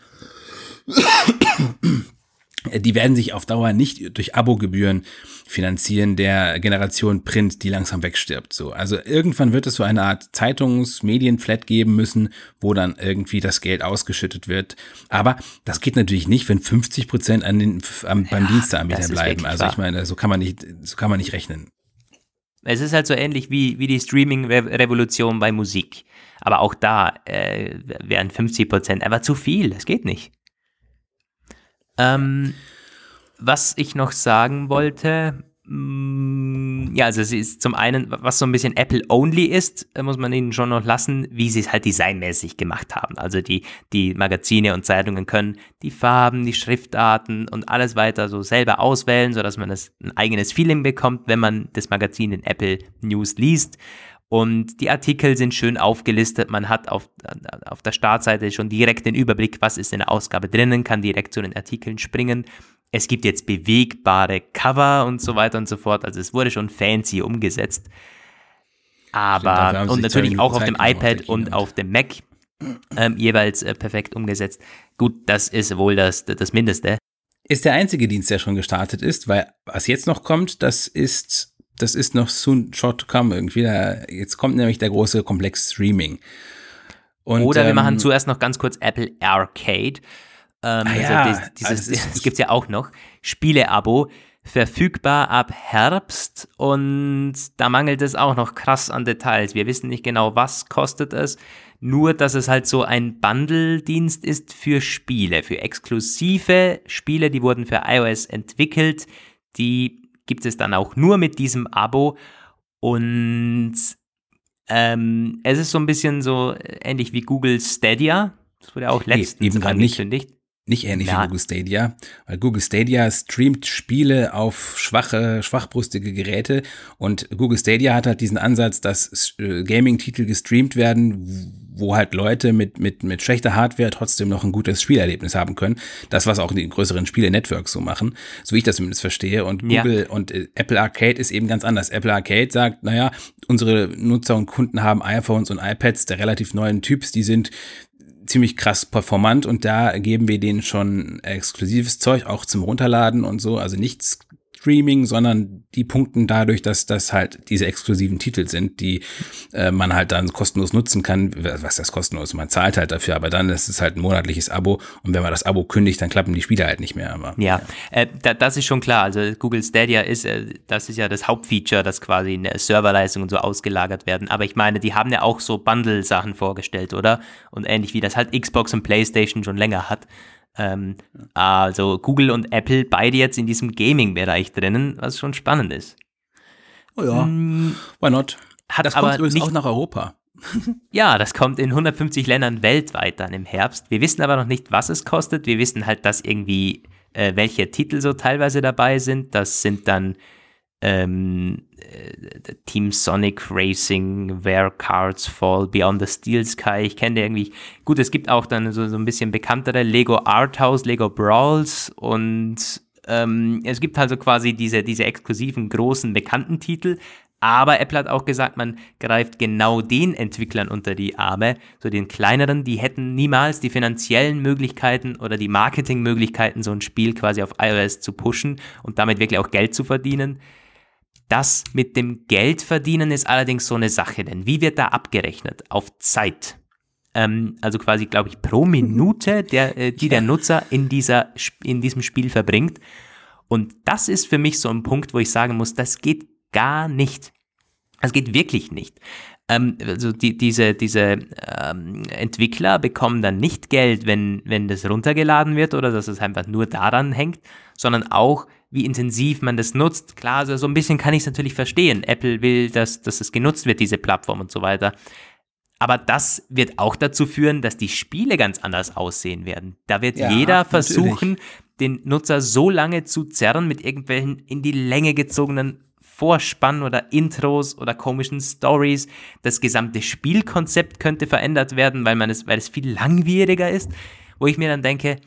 die werden sich auf Dauer nicht durch Abogebühren finanzieren der Generation Print, die langsam wegstirbt. So, also irgendwann wird es so eine Art Zeitungs-Medien-Flat geben müssen, wo dann irgendwie das Geld ausgeschüttet wird. Aber das geht natürlich nicht, wenn 50 Prozent an den am, beim das Diensteanbieter bleiben. Also ich meine, so kann man nicht, so kann man nicht rechnen. Es ist halt so ähnlich wie, wie die Streaming-Revolution bei Musik. Aber auch da äh, wären 50% einfach zu viel. Das geht nicht. Ähm, was ich noch sagen wollte, Mm, ja, also es ist zum einen, was so ein bisschen Apple-only ist, äh, muss man ihnen schon noch lassen, wie sie es halt designmäßig gemacht haben. Also die, die Magazine und Zeitungen können die Farben, die Schriftarten und alles weiter so selber auswählen, sodass man das ein eigenes Feeling bekommt, wenn man das Magazin in Apple News liest. Und die Artikel sind schön aufgelistet. Man hat auf, auf der Startseite schon direkt den Überblick, was ist in der Ausgabe drinnen, kann direkt zu den Artikeln springen. Es gibt jetzt bewegbare Cover und so weiter und so fort. Also es wurde schon fancy umgesetzt. Aber, Stimmt, und natürlich auch auf dem iPad und auf dem Mac ähm, jeweils äh, perfekt umgesetzt. Gut, das ist wohl das, das Mindeste. Ist der einzige Dienst, der schon gestartet ist, weil was jetzt noch kommt, das ist, das ist noch soon short to come irgendwie. Da, jetzt kommt nämlich der große Komplex Streaming. Und, Oder wir ähm, machen zuerst noch ganz kurz Apple Arcade. Ähm, ah, also ja. dieses, also das, das gibt es ja auch noch. Spiele-Abo verfügbar ab Herbst und da mangelt es auch noch krass an Details. Wir wissen nicht genau, was kostet es, nur dass es halt so ein Bundle-Dienst ist für Spiele, für exklusive Spiele, die wurden für iOS entwickelt, die gibt es dann auch nur mit diesem Abo und ähm, es ist so ein bisschen so ähnlich wie Google Stadia. Das wurde auch letztens nee, angekündigt. Nicht ähnlich ja. wie Google Stadia, weil Google Stadia streamt Spiele auf schwache, schwachbrustige Geräte und Google Stadia hat halt diesen Ansatz, dass äh, Gaming-Titel gestreamt werden, wo halt Leute mit, mit, mit schlechter Hardware trotzdem noch ein gutes Spielerlebnis haben können. Das, was auch die größeren Spiele-Networks so machen, so wie ich das zumindest verstehe. Und Google ja. und äh, Apple Arcade ist eben ganz anders. Apple Arcade sagt, naja, unsere Nutzer und Kunden haben iPhones und iPads der relativ neuen Typs, die sind ziemlich krass performant und da geben wir denen schon exklusives Zeug auch zum Runterladen und so, also nichts Streaming, sondern die punkten dadurch, dass das halt diese exklusiven Titel sind, die äh, man halt dann kostenlos nutzen kann. Was das kostenlos? Man zahlt halt dafür, aber dann ist es halt ein monatliches Abo und wenn man das Abo kündigt, dann klappen die Spiele halt nicht mehr. Aber, ja, ja. Äh, da, das ist schon klar. Also Google Stadia ist, äh, das ist ja das Hauptfeature, dass quasi eine Serverleistung und so ausgelagert werden. Aber ich meine, die haben ja auch so Bundle-Sachen vorgestellt, oder? Und ähnlich wie das halt Xbox und PlayStation schon länger hat. Ähm, also Google und Apple beide jetzt in diesem Gaming-Bereich drinnen, was schon spannend ist. Oh ja, hm, why not? Hat das aber kommt übrigens nicht, auch nach Europa. ja, das kommt in 150 Ländern weltweit dann im Herbst. Wir wissen aber noch nicht, was es kostet. Wir wissen halt, dass irgendwie äh, welche Titel so teilweise dabei sind. Das sind dann ähm, äh, Team Sonic Racing, Where Cards Fall, Beyond the Steel Sky. Ich kenne irgendwie. Gut, es gibt auch dann so, so ein bisschen bekanntere Lego Art House, Lego Brawls und ähm, es gibt also quasi diese, diese exklusiven, großen, bekannten Titel. Aber Apple hat auch gesagt, man greift genau den Entwicklern unter die Arme, so den kleineren, die hätten niemals die finanziellen Möglichkeiten oder die Marketingmöglichkeiten, so ein Spiel quasi auf iOS zu pushen und damit wirklich auch Geld zu verdienen. Das mit dem Geldverdienen ist allerdings so eine Sache, denn wie wird da abgerechnet? Auf Zeit. Ähm, also quasi, glaube ich, pro Minute, der, äh, die der Nutzer in, dieser, in diesem Spiel verbringt. Und das ist für mich so ein Punkt, wo ich sagen muss, das geht gar nicht. Das geht wirklich nicht. Ähm, also die, diese, diese ähm, Entwickler bekommen dann nicht Geld, wenn, wenn das runtergeladen wird oder dass es einfach nur daran hängt, sondern auch, wie intensiv man das nutzt. Klar, also so ein bisschen kann ich es natürlich verstehen. Apple will, dass, dass es genutzt wird, diese Plattform und so weiter. Aber das wird auch dazu führen, dass die Spiele ganz anders aussehen werden. Da wird ja, jeder versuchen, natürlich. den Nutzer so lange zu zerren mit irgendwelchen in die Länge gezogenen Vorspann oder Intros oder komischen Stories. Das gesamte Spielkonzept könnte verändert werden, weil man es, weil es viel langwieriger ist. Wo ich mir dann denke,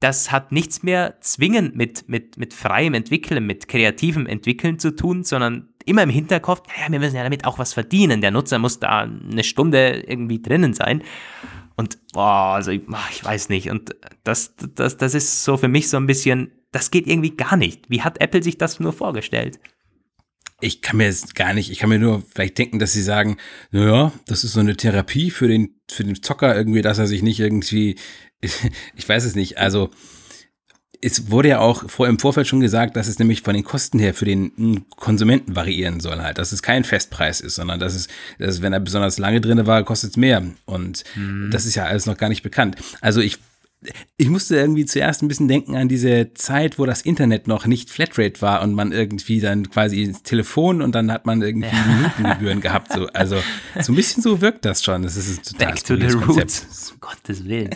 das hat nichts mehr zwingend mit, mit, mit freiem Entwickeln, mit kreativem Entwickeln zu tun, sondern immer im Hinterkopf, naja, wir müssen ja damit auch was verdienen. Der Nutzer muss da eine Stunde irgendwie drinnen sein. Und boah, also ich, ich weiß nicht. Und das, das, das ist so für mich so ein bisschen, das geht irgendwie gar nicht. Wie hat Apple sich das nur vorgestellt? Ich kann mir jetzt gar nicht, ich kann mir nur vielleicht denken, dass sie sagen, naja, das ist so eine Therapie für den, für den Zocker irgendwie, dass er sich nicht irgendwie, ich weiß es nicht, also es wurde ja auch vor, im Vorfeld schon gesagt, dass es nämlich von den Kosten her für den Konsumenten variieren soll halt, dass es kein Festpreis ist, sondern dass es, dass wenn er besonders lange drin war, kostet es mehr und mhm. das ist ja alles noch gar nicht bekannt. Also ich ich musste irgendwie zuerst ein bisschen denken an diese Zeit, wo das Internet noch nicht Flatrate war und man irgendwie dann quasi ins Telefon und dann hat man irgendwie ja. Minutengebühren gehabt. So. Also so ein bisschen so wirkt das schon. Das ist ein total Back to the roots. Um Gottes Willen.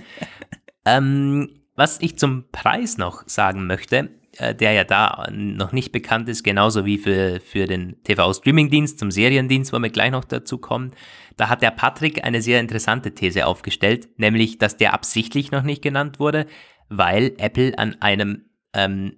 Ähm, was ich zum Preis noch sagen möchte, äh, der ja da noch nicht bekannt ist, genauso wie für, für den TV-Streaming-Dienst, zum Seriendienst, wo wir gleich noch dazu kommen. Da hat der Patrick eine sehr interessante These aufgestellt, nämlich, dass der absichtlich noch nicht genannt wurde, weil Apple an einem ähm,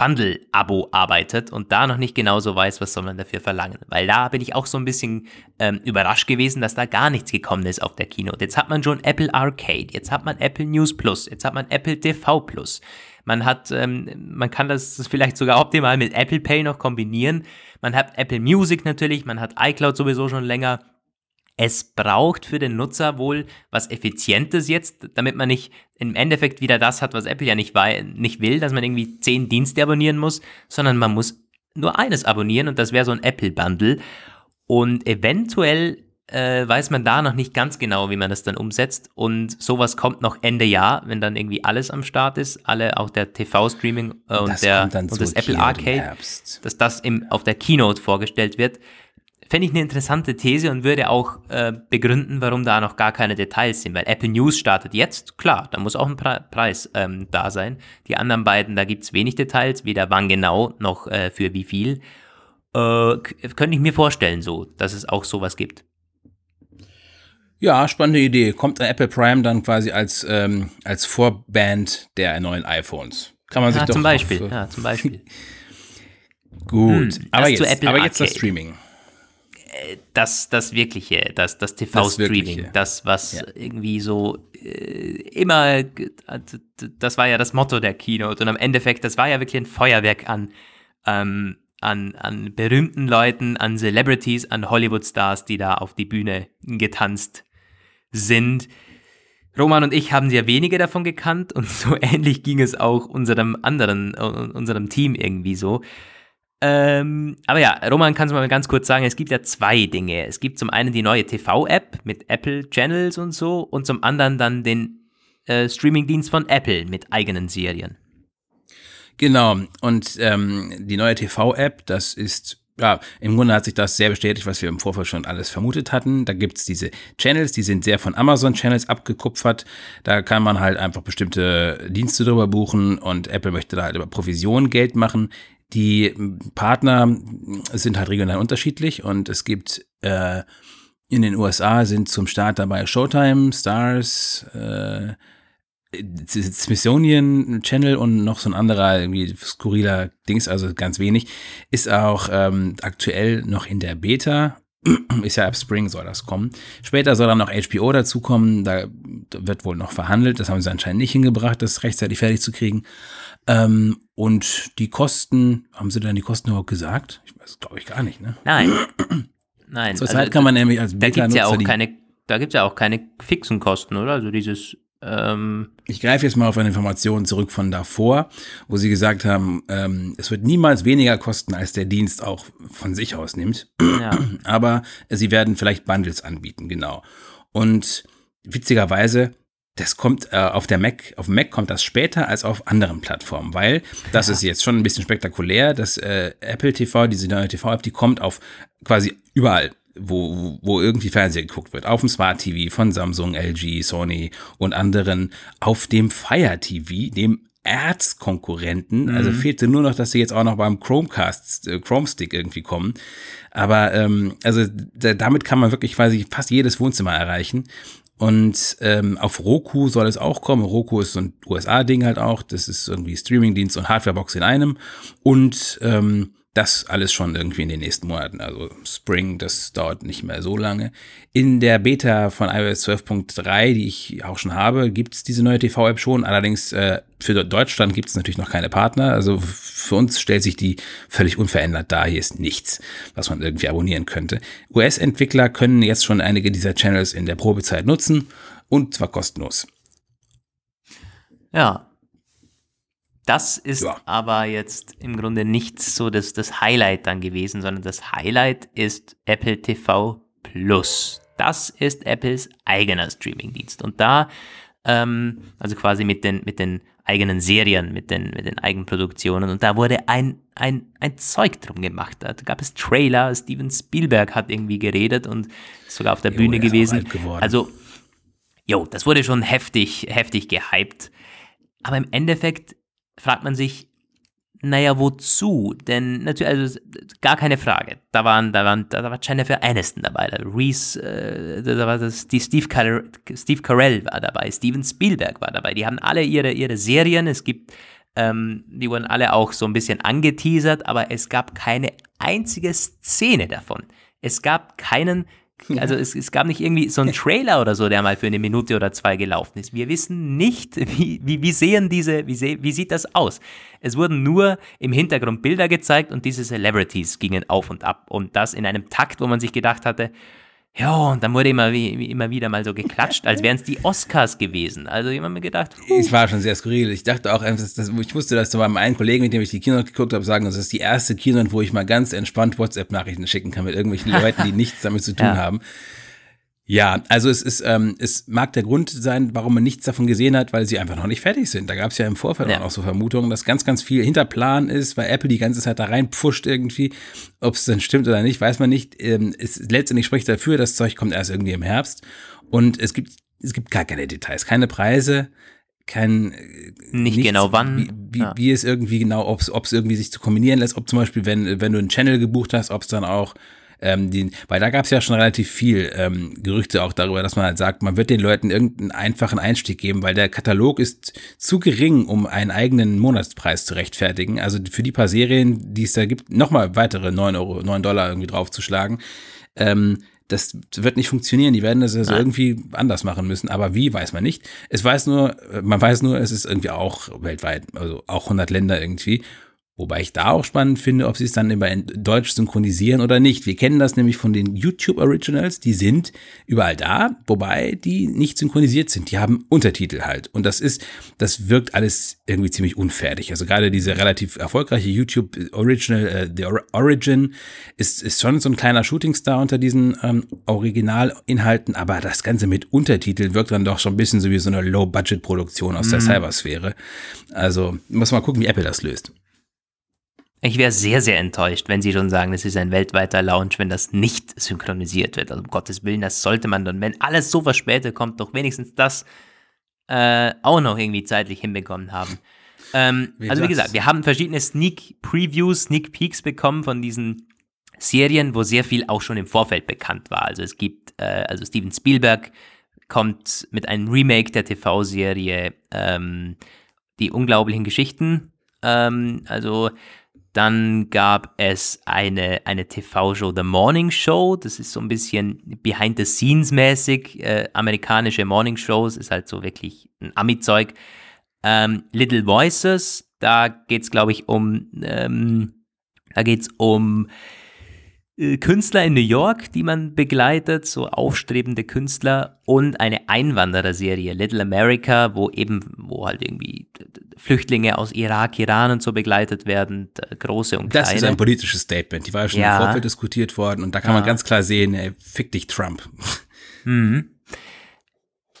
Bundle-Abo arbeitet und da noch nicht genauso weiß, was soll man dafür verlangen. Weil da bin ich auch so ein bisschen ähm, überrascht gewesen, dass da gar nichts gekommen ist auf der Keynote. Jetzt hat man schon Apple Arcade, jetzt hat man Apple News Plus, jetzt hat man Apple TV Plus. Man hat, ähm, man kann das vielleicht sogar optimal mit Apple Pay noch kombinieren. Man hat Apple Music natürlich, man hat iCloud sowieso schon länger. Es braucht für den Nutzer wohl was Effizientes jetzt, damit man nicht im Endeffekt wieder das hat, was Apple ja nicht, nicht will, dass man irgendwie zehn Dienste abonnieren muss, sondern man muss nur eines abonnieren und das wäre so ein Apple Bundle. Und eventuell äh, weiß man da noch nicht ganz genau, wie man das dann umsetzt. Und sowas kommt noch Ende Jahr, wenn dann irgendwie alles am Start ist, alle auch der TV-Streaming äh, und, der, und das Apple Arcade, dass das im, auf der Keynote vorgestellt wird. Fände ich eine interessante These und würde auch äh, begründen, warum da noch gar keine Details sind. Weil Apple News startet jetzt, klar, da muss auch ein Pre Preis ähm, da sein. Die anderen beiden, da gibt es wenig Details, weder wann genau noch äh, für wie viel. Äh, könnte ich mir vorstellen, so, dass es auch sowas gibt. Ja, spannende Idee. Kommt Apple Prime dann quasi als, ähm, als Vorband der neuen iPhones? Kann man sich ja, doch zum Beispiel. Auf, ja, zum Beispiel. Gut, hm, aber, jetzt, aber jetzt das Streaming. Das, das Wirkliche, das, das TV-Streaming, das, das, was ja. irgendwie so äh, immer, das war ja das Motto der Keynote und am Endeffekt, das war ja wirklich ein Feuerwerk an, ähm, an, an berühmten Leuten, an Celebrities, an Hollywood-Stars, die da auf die Bühne getanzt sind. Roman und ich haben sehr wenige davon gekannt und so ähnlich ging es auch unserem anderen, unserem Team irgendwie so. Ähm, aber ja, Roman, kannst du mal ganz kurz sagen, es gibt ja zwei Dinge. Es gibt zum einen die neue TV-App mit Apple Channels und so und zum anderen dann den äh, Streaming-Dienst von Apple mit eigenen Serien. Genau, und ähm, die neue TV-App, das ist ja, im Grunde hat sich das sehr bestätigt, was wir im Vorfeld schon alles vermutet hatten. Da gibt's diese Channels, die sind sehr von Amazon-Channels abgekupfert. Da kann man halt einfach bestimmte Dienste drüber buchen und Apple möchte da halt über Provision Geld machen. Die Partner sind halt regional unterschiedlich und es gibt äh, in den USA sind zum Start dabei Showtime, Stars, äh, Smithsonian Channel und noch so ein anderer irgendwie skurriler Dings, also ganz wenig, ist auch ähm, aktuell noch in der Beta. ist ja ab Spring soll das kommen. Später soll dann noch HBO dazukommen. Da wird wohl noch verhandelt. Das haben sie anscheinend nicht hingebracht, das rechtzeitig fertig zu kriegen. Ähm, und die Kosten, haben sie dann die Kosten überhaupt gesagt? Ich weiß, glaube ich, gar nicht, ne? Nein. Nein. Zurzeit also, kann man nämlich als Beta-Nutzer... Da gibt's ja auch keine, da gibt's ja auch keine fixen Kosten, oder? Also dieses ähm, ich greife jetzt mal auf eine Information zurück von davor, wo Sie gesagt haben, ähm, es wird niemals weniger kosten, als der Dienst auch von sich aus nimmt. Ja. Aber Sie werden vielleicht Bundles anbieten, genau. Und witzigerweise, das kommt äh, auf der Mac, auf Mac kommt das später als auf anderen Plattformen, weil das ja. ist jetzt schon ein bisschen spektakulär, dass äh, Apple TV, diese neue TV-App, die kommt auf quasi überall wo, wo irgendwie Fernseher geguckt wird, auf dem Smart TV von Samsung, LG, Sony und anderen, auf dem Fire TV, dem Erzkonkurrenten. Mhm. Also fehlte nur noch, dass sie jetzt auch noch beim Chromecast, äh, Chrome Stick irgendwie kommen. Aber ähm, also damit kann man wirklich quasi fast jedes Wohnzimmer erreichen. Und ähm, auf Roku soll es auch kommen. Roku ist so ein USA-Ding halt auch. Das ist irgendwie Streamingdienst und Hardwarebox in einem. Und ähm, das alles schon irgendwie in den nächsten Monaten. Also Spring, das dauert nicht mehr so lange. In der Beta von iOS 12.3, die ich auch schon habe, gibt es diese neue TV-App schon. Allerdings äh, für Deutschland gibt es natürlich noch keine Partner. Also für uns stellt sich die völlig unverändert dar. Hier ist nichts, was man irgendwie abonnieren könnte. US-Entwickler können jetzt schon einige dieser Channels in der Probezeit nutzen und zwar kostenlos. Ja, das ist ja. aber jetzt im Grunde nicht so das, das Highlight dann gewesen, sondern das Highlight ist Apple TV Plus. Das ist Apples eigener Streamingdienst. Und da ähm, also quasi mit den, mit den eigenen Serien, mit den, mit den Eigenproduktionen. Und da wurde ein, ein, ein Zeug drum gemacht. Da gab es Trailer, Steven Spielberg hat irgendwie geredet und ist sogar auf der Jo, Bühne gewesen. Also, jo, das wurde schon heftig, heftig gehypt. Aber im Endeffekt fragt man sich, naja, wozu? Denn natürlich, also gar keine Frage. Da waren, da waren, da war Jennifer Aniston dabei, da Reese, äh, da war das, die Steve, Carell, Steve Carell war dabei, Steven Spielberg war dabei. Die haben alle ihre, ihre Serien. Es gibt, ähm, die wurden alle auch so ein bisschen angeteasert, aber es gab keine einzige Szene davon. Es gab keinen, also es, es gab nicht irgendwie so einen Trailer oder so, der mal für eine Minute oder zwei gelaufen ist. Wir wissen nicht, wie, wie, wie sehen diese, wie, se, wie sieht das aus? Es wurden nur im Hintergrund Bilder gezeigt und diese Celebrities gingen auf und ab. Und das in einem Takt, wo man sich gedacht hatte, ja, und dann wurde immer, wie, immer wieder mal so geklatscht, als wären es die Oscars gewesen. Also jemand mir gedacht, huh, Es war schon sehr skurril. Ich dachte auch, dass, dass, ich wusste, dass zu meinem einen Kollegen, mit dem ich die Keynote geguckt habe, sagen, das ist die erste Keynote, wo ich mal ganz entspannt WhatsApp-Nachrichten schicken kann mit irgendwelchen Leuten, die nichts damit zu tun Ja. haben. Ja, also es ist, ähm, es mag der Grund sein, warum man nichts davon gesehen hat, weil sie einfach noch nicht fertig sind. Da gab es ja im Vorfeld Ja. auch noch so Vermutungen, dass ganz, ganz viel hinter Plan ist, weil Apple die ganze Zeit da reinpfuscht irgendwie. Ob es dann stimmt oder nicht, weiß man nicht. Ähm, es letztendlich spricht dafür, das Zeug kommt erst irgendwie im Herbst. Und es gibt, es gibt gar keine Details, keine Preise, kein äh, Nicht nichts, genau wann. Wie, wie, Ja. wie es irgendwie genau, ob es irgendwie sich zu kombinieren lässt, ob zum Beispiel, wenn, wenn du einen Channel gebucht hast, ob es dann auch ähm, den, weil da gab es ja schon relativ viel ähm, Gerüchte auch darüber, dass man halt sagt, man wird den Leuten irgendeinen einfachen Einstieg geben, weil der Katalog ist zu gering, um einen eigenen Monatspreis zu rechtfertigen. Also für die paar Serien, die es da gibt, nochmal weitere 9 Euro, 9 Dollar irgendwie draufzuschlagen. Ähm, das wird nicht funktionieren. Die werden das also Nein. irgendwie anders machen müssen. Aber wie, weiß man nicht. Es weiß nur, äh, man weiß nur, es ist irgendwie auch weltweit, also auch 100 Länder irgendwie. Wobei ich da auch spannend finde, ob sie es dann immer in Deutsch synchronisieren oder nicht. Wir kennen das nämlich von den YouTube Originals, die sind überall da, wobei die nicht synchronisiert sind. Die haben Untertitel halt. Und das ist, das wirkt alles irgendwie ziemlich unfertig. Also gerade diese relativ erfolgreiche YouTube Original, äh, The Or- Origin, ist, ist schon so ein kleiner Shootingstar unter diesen ähm, Originalinhalten, aber das Ganze mit Untertiteln wirkt dann doch schon ein bisschen so wie so eine Low-Budget-Produktion aus der Cybersphäre. Also muss mal gucken, wie Apple das löst. Ich wäre sehr, sehr enttäuscht, wenn Sie schon sagen, das ist ein weltweiter Launch, wenn das nicht synchronisiert wird. Also um Gottes Willen, das sollte man dann, wenn alles so verspätet kommt, doch wenigstens das äh, auch noch irgendwie zeitlich hinbekommen haben. Ähm, Wie also wie gesagt, wir haben verschiedene Sneak Previews, Sneak Peeks bekommen von diesen Serien, wo sehr viel auch schon im Vorfeld bekannt war. Also es gibt, äh, also Steven Spielberg kommt mit einem Remake der TV-Serie ähm, Die unglaublichen Geschichten. Ähm, also dann gab es eine, eine TV-Show, The Morning Show. Das ist so ein bisschen behind-the-scenes-mäßig. Äh, amerikanische Morning Shows ist halt so wirklich ein Ami-Zeug. Ähm, Little Voices, da geht es, glaube ich, um, ähm, da es um Künstler in New York, die man begleitet, so aufstrebende Künstler und eine Einwandererserie, Little America, wo eben, wo halt irgendwie Flüchtlinge aus Irak, Iran und so begleitet werden, große und Das ist kleine. ein politisches Statement. Die war ja schon Ja. im Vorfeld diskutiert worden und da kann man ganz klar sehen, ey, fick dich Trump. Mhm.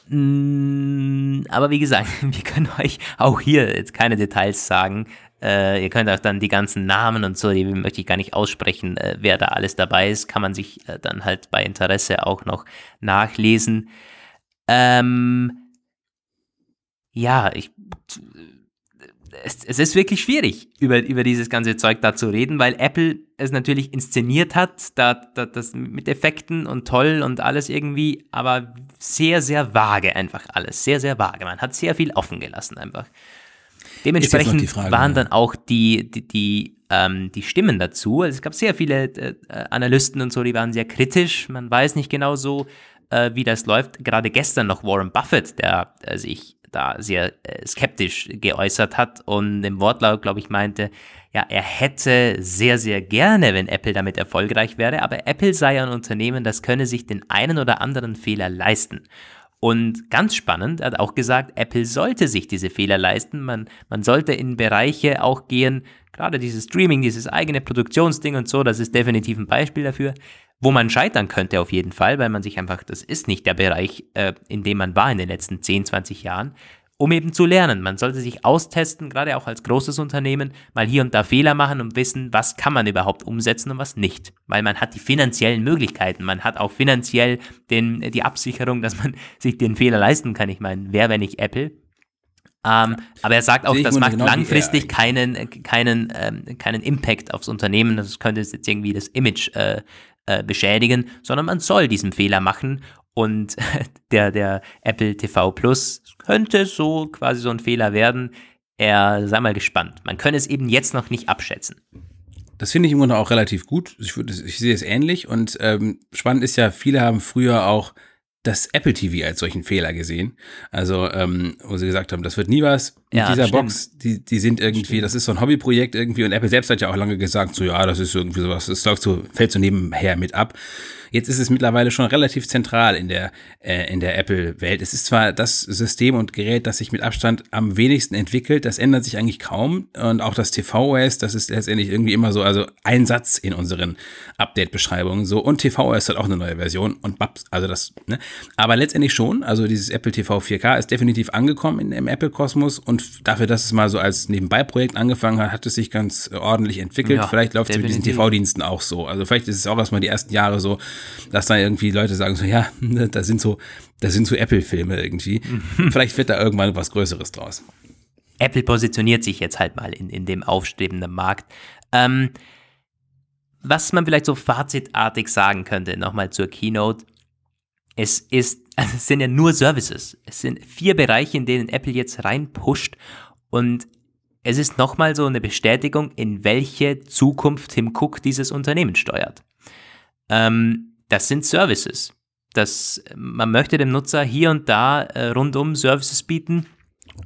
Mm, Aber wie gesagt, wir können euch auch hier jetzt keine Details sagen. Äh, ihr könnt auch dann die ganzen Namen und so, die möchte ich gar nicht aussprechen, äh, wer da alles dabei ist, kann man sich äh, dann halt bei Interesse auch noch nachlesen. Ähm, ja, ich, es, es ist wirklich schwierig, über, über dieses ganze Zeug da zu reden, weil Apple es natürlich inszeniert hat, da, da, das mit Effekten und toll und alles irgendwie, aber sehr, sehr vage einfach alles. Sehr, sehr vage. Man hat sehr viel offen gelassen einfach. Dementsprechend Frage, waren dann auch die, die, die, ähm, die Stimmen dazu. Also es gab sehr viele äh, Analysten und so, die waren sehr kritisch. Man weiß nicht genau so, äh, wie das läuft. Gerade gestern noch Warren Buffett, der äh, sich da sehr äh, skeptisch geäußert hat und im Wortlaut, glaube ich, meinte, ja, er hätte sehr, sehr gerne, wenn Apple damit erfolgreich wäre, aber Apple sei ein Unternehmen, das könne sich den einen oder anderen Fehler leisten. Und ganz spannend, er hat auch gesagt, Apple sollte sich diese Fehler leisten. Man, man sollte in Bereiche auch gehen, gerade dieses Streaming, dieses eigene Produktionsding und so, das ist definitiv ein Beispiel dafür, wo man scheitern könnte auf jeden Fall, weil man sich einfach, das ist nicht der Bereich, äh, in dem man war in den letzten 10, 20 Jahren um eben zu lernen. Man sollte sich austesten, gerade auch als großes Unternehmen, mal hier und da Fehler machen und wissen, was kann man überhaupt umsetzen und was nicht. Weil man hat die finanziellen Möglichkeiten, man hat auch finanziell den, die Absicherung, dass man sich den Fehler leisten kann. Ich meine, wer, wenn nicht Apple? Ähm, aber er sagt auch, das macht genau langfristig keinen, keinen, ähm, keinen Impact aufs Unternehmen. Das könnte jetzt irgendwie das Image äh, äh, beschädigen, sondern man soll diesen Fehler machen und der, der Apple TV Plus könnte so quasi so ein Fehler werden. Er sei mal gespannt. Man könne es eben jetzt noch nicht abschätzen. Das finde ich im Grunde auch relativ gut. Ich, ich sehe es ähnlich. Und ähm, spannend ist ja, viele haben früher auch das Apple TV als solchen Fehler gesehen. Also, ähm, wo sie gesagt haben, das wird nie was mit ja, dieser stimmt. Box. Die, die sind irgendwie, stimmt. das ist so ein Hobbyprojekt irgendwie. Und Apple selbst hat ja auch lange gesagt, so ja, das ist irgendwie sowas, das läuft so, fällt so nebenher mit ab. Jetzt ist es mittlerweile schon relativ zentral in der, äh, in der Apple-Welt. Es ist zwar das System und Gerät, das sich mit Abstand am wenigsten entwickelt, das ändert sich eigentlich kaum. Und auch das tvOS, das ist letztendlich irgendwie immer so, also ein Satz in unseren Update-Beschreibungen so. Und tvOS hat auch eine neue Version und babs, also das, ne? Aber letztendlich schon, also dieses Apple TV 4K ist definitiv angekommen in, im Apple-Kosmos und dafür, dass es mal so als Nebenbei-Projekt angefangen hat, hat es sich ganz ordentlich entwickelt. Ja, vielleicht läuft es mit diesen TV-Diensten auch so. Also vielleicht ist es auch erstmal die ersten Jahre so, dass da irgendwie Leute sagen so, ja, da sind so, da sind so Apple-Filme irgendwie. Vielleicht wird da irgendwann was Größeres draus. Apple positioniert sich jetzt halt mal in, in dem aufstrebenden Markt. Ähm, was man vielleicht so fazitartig sagen könnte, nochmal zur Keynote. Es ist, also es sind ja nur Services. Es sind vier Bereiche, in denen Apple jetzt reinpusht und es ist nochmal so eine Bestätigung, in welche Zukunft Tim Cook dieses Unternehmen steuert. Ähm, das sind Services. Das, man möchte dem Nutzer hier und da äh, rundum Services bieten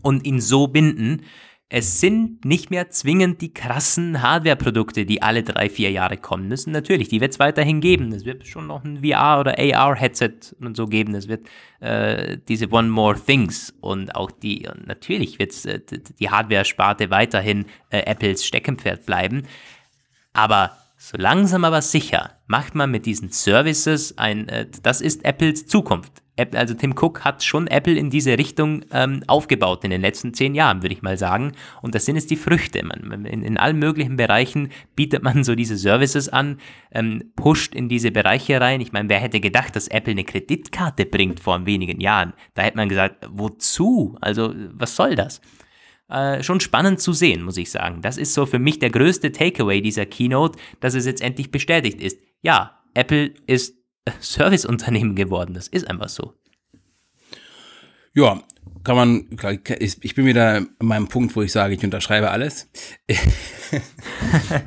und ihn so binden. Es sind nicht mehr zwingend die krassen Hardware-Produkte, die alle drei, vier Jahre kommen müssen. Natürlich, die wird es weiterhin geben. Es wird schon noch ein VR- oder AR-Headset und so geben. Es wird äh, diese One More Things und auch die, natürlich wird äh, die Hardware-Sparte weiterhin äh, Apples Steckenpferd bleiben. Aber so langsam aber sicher macht man mit diesen Services ein, äh, das ist Apples Zukunft. Also Tim Cook hat schon Apple in diese Richtung ähm, aufgebaut in den letzten zehn Jahren, würde ich mal sagen. Und das sind jetzt die Früchte. Man, in, in allen möglichen Bereichen bietet man so diese Services an, ähm, pusht in diese Bereiche rein. Ich meine, wer hätte gedacht, dass Apple eine Kreditkarte bringt vor wenigen Jahren? Da hätte man gesagt, wozu? Also, was soll das? äh, schon spannend zu sehen, muss ich sagen. Das ist so für mich der größte Takeaway dieser Keynote, dass es jetzt endlich bestätigt ist. Ja, Apple ist Serviceunternehmen geworden. Das ist einfach so. Ja, kann man, ich bin wieder an meinem Punkt, wo ich sage, ich unterschreibe alles.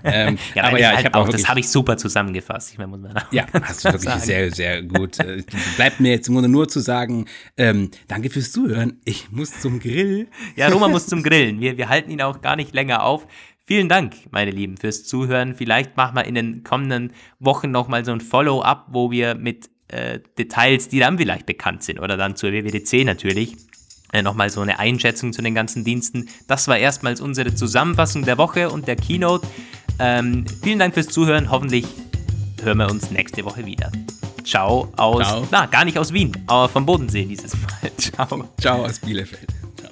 ähm, ja, aber ja, halt ich habe auch, das habe ich super zusammengefasst. Ich meine, muss man ja, hast du wirklich sagen. sehr, sehr gut. Äh, bleibt mir jetzt im Grunde nur zu sagen, ähm, danke fürs Zuhören. Ich muss zum Grill. Ja, Roman muss zum Grillen. Wir, wir halten ihn auch gar nicht länger auf. Vielen Dank, meine Lieben, fürs Zuhören. Vielleicht machen wir in den kommenden Wochen nochmal so ein Follow-up, wo wir mit äh, Details, die dann vielleicht bekannt sind, oder dann zur WWDC natürlich, äh, nochmal so eine Einschätzung zu den ganzen Diensten. Das war erstmals unsere Zusammenfassung der Woche und der Keynote. Ähm, vielen Dank fürs Zuhören. Hoffentlich hören wir uns nächste Woche wieder. Ciao aus, Ciao. na, gar nicht aus Wien, aber vom Bodensee dieses Mal. Ciao. Ciao aus Bielefeld. Ciao.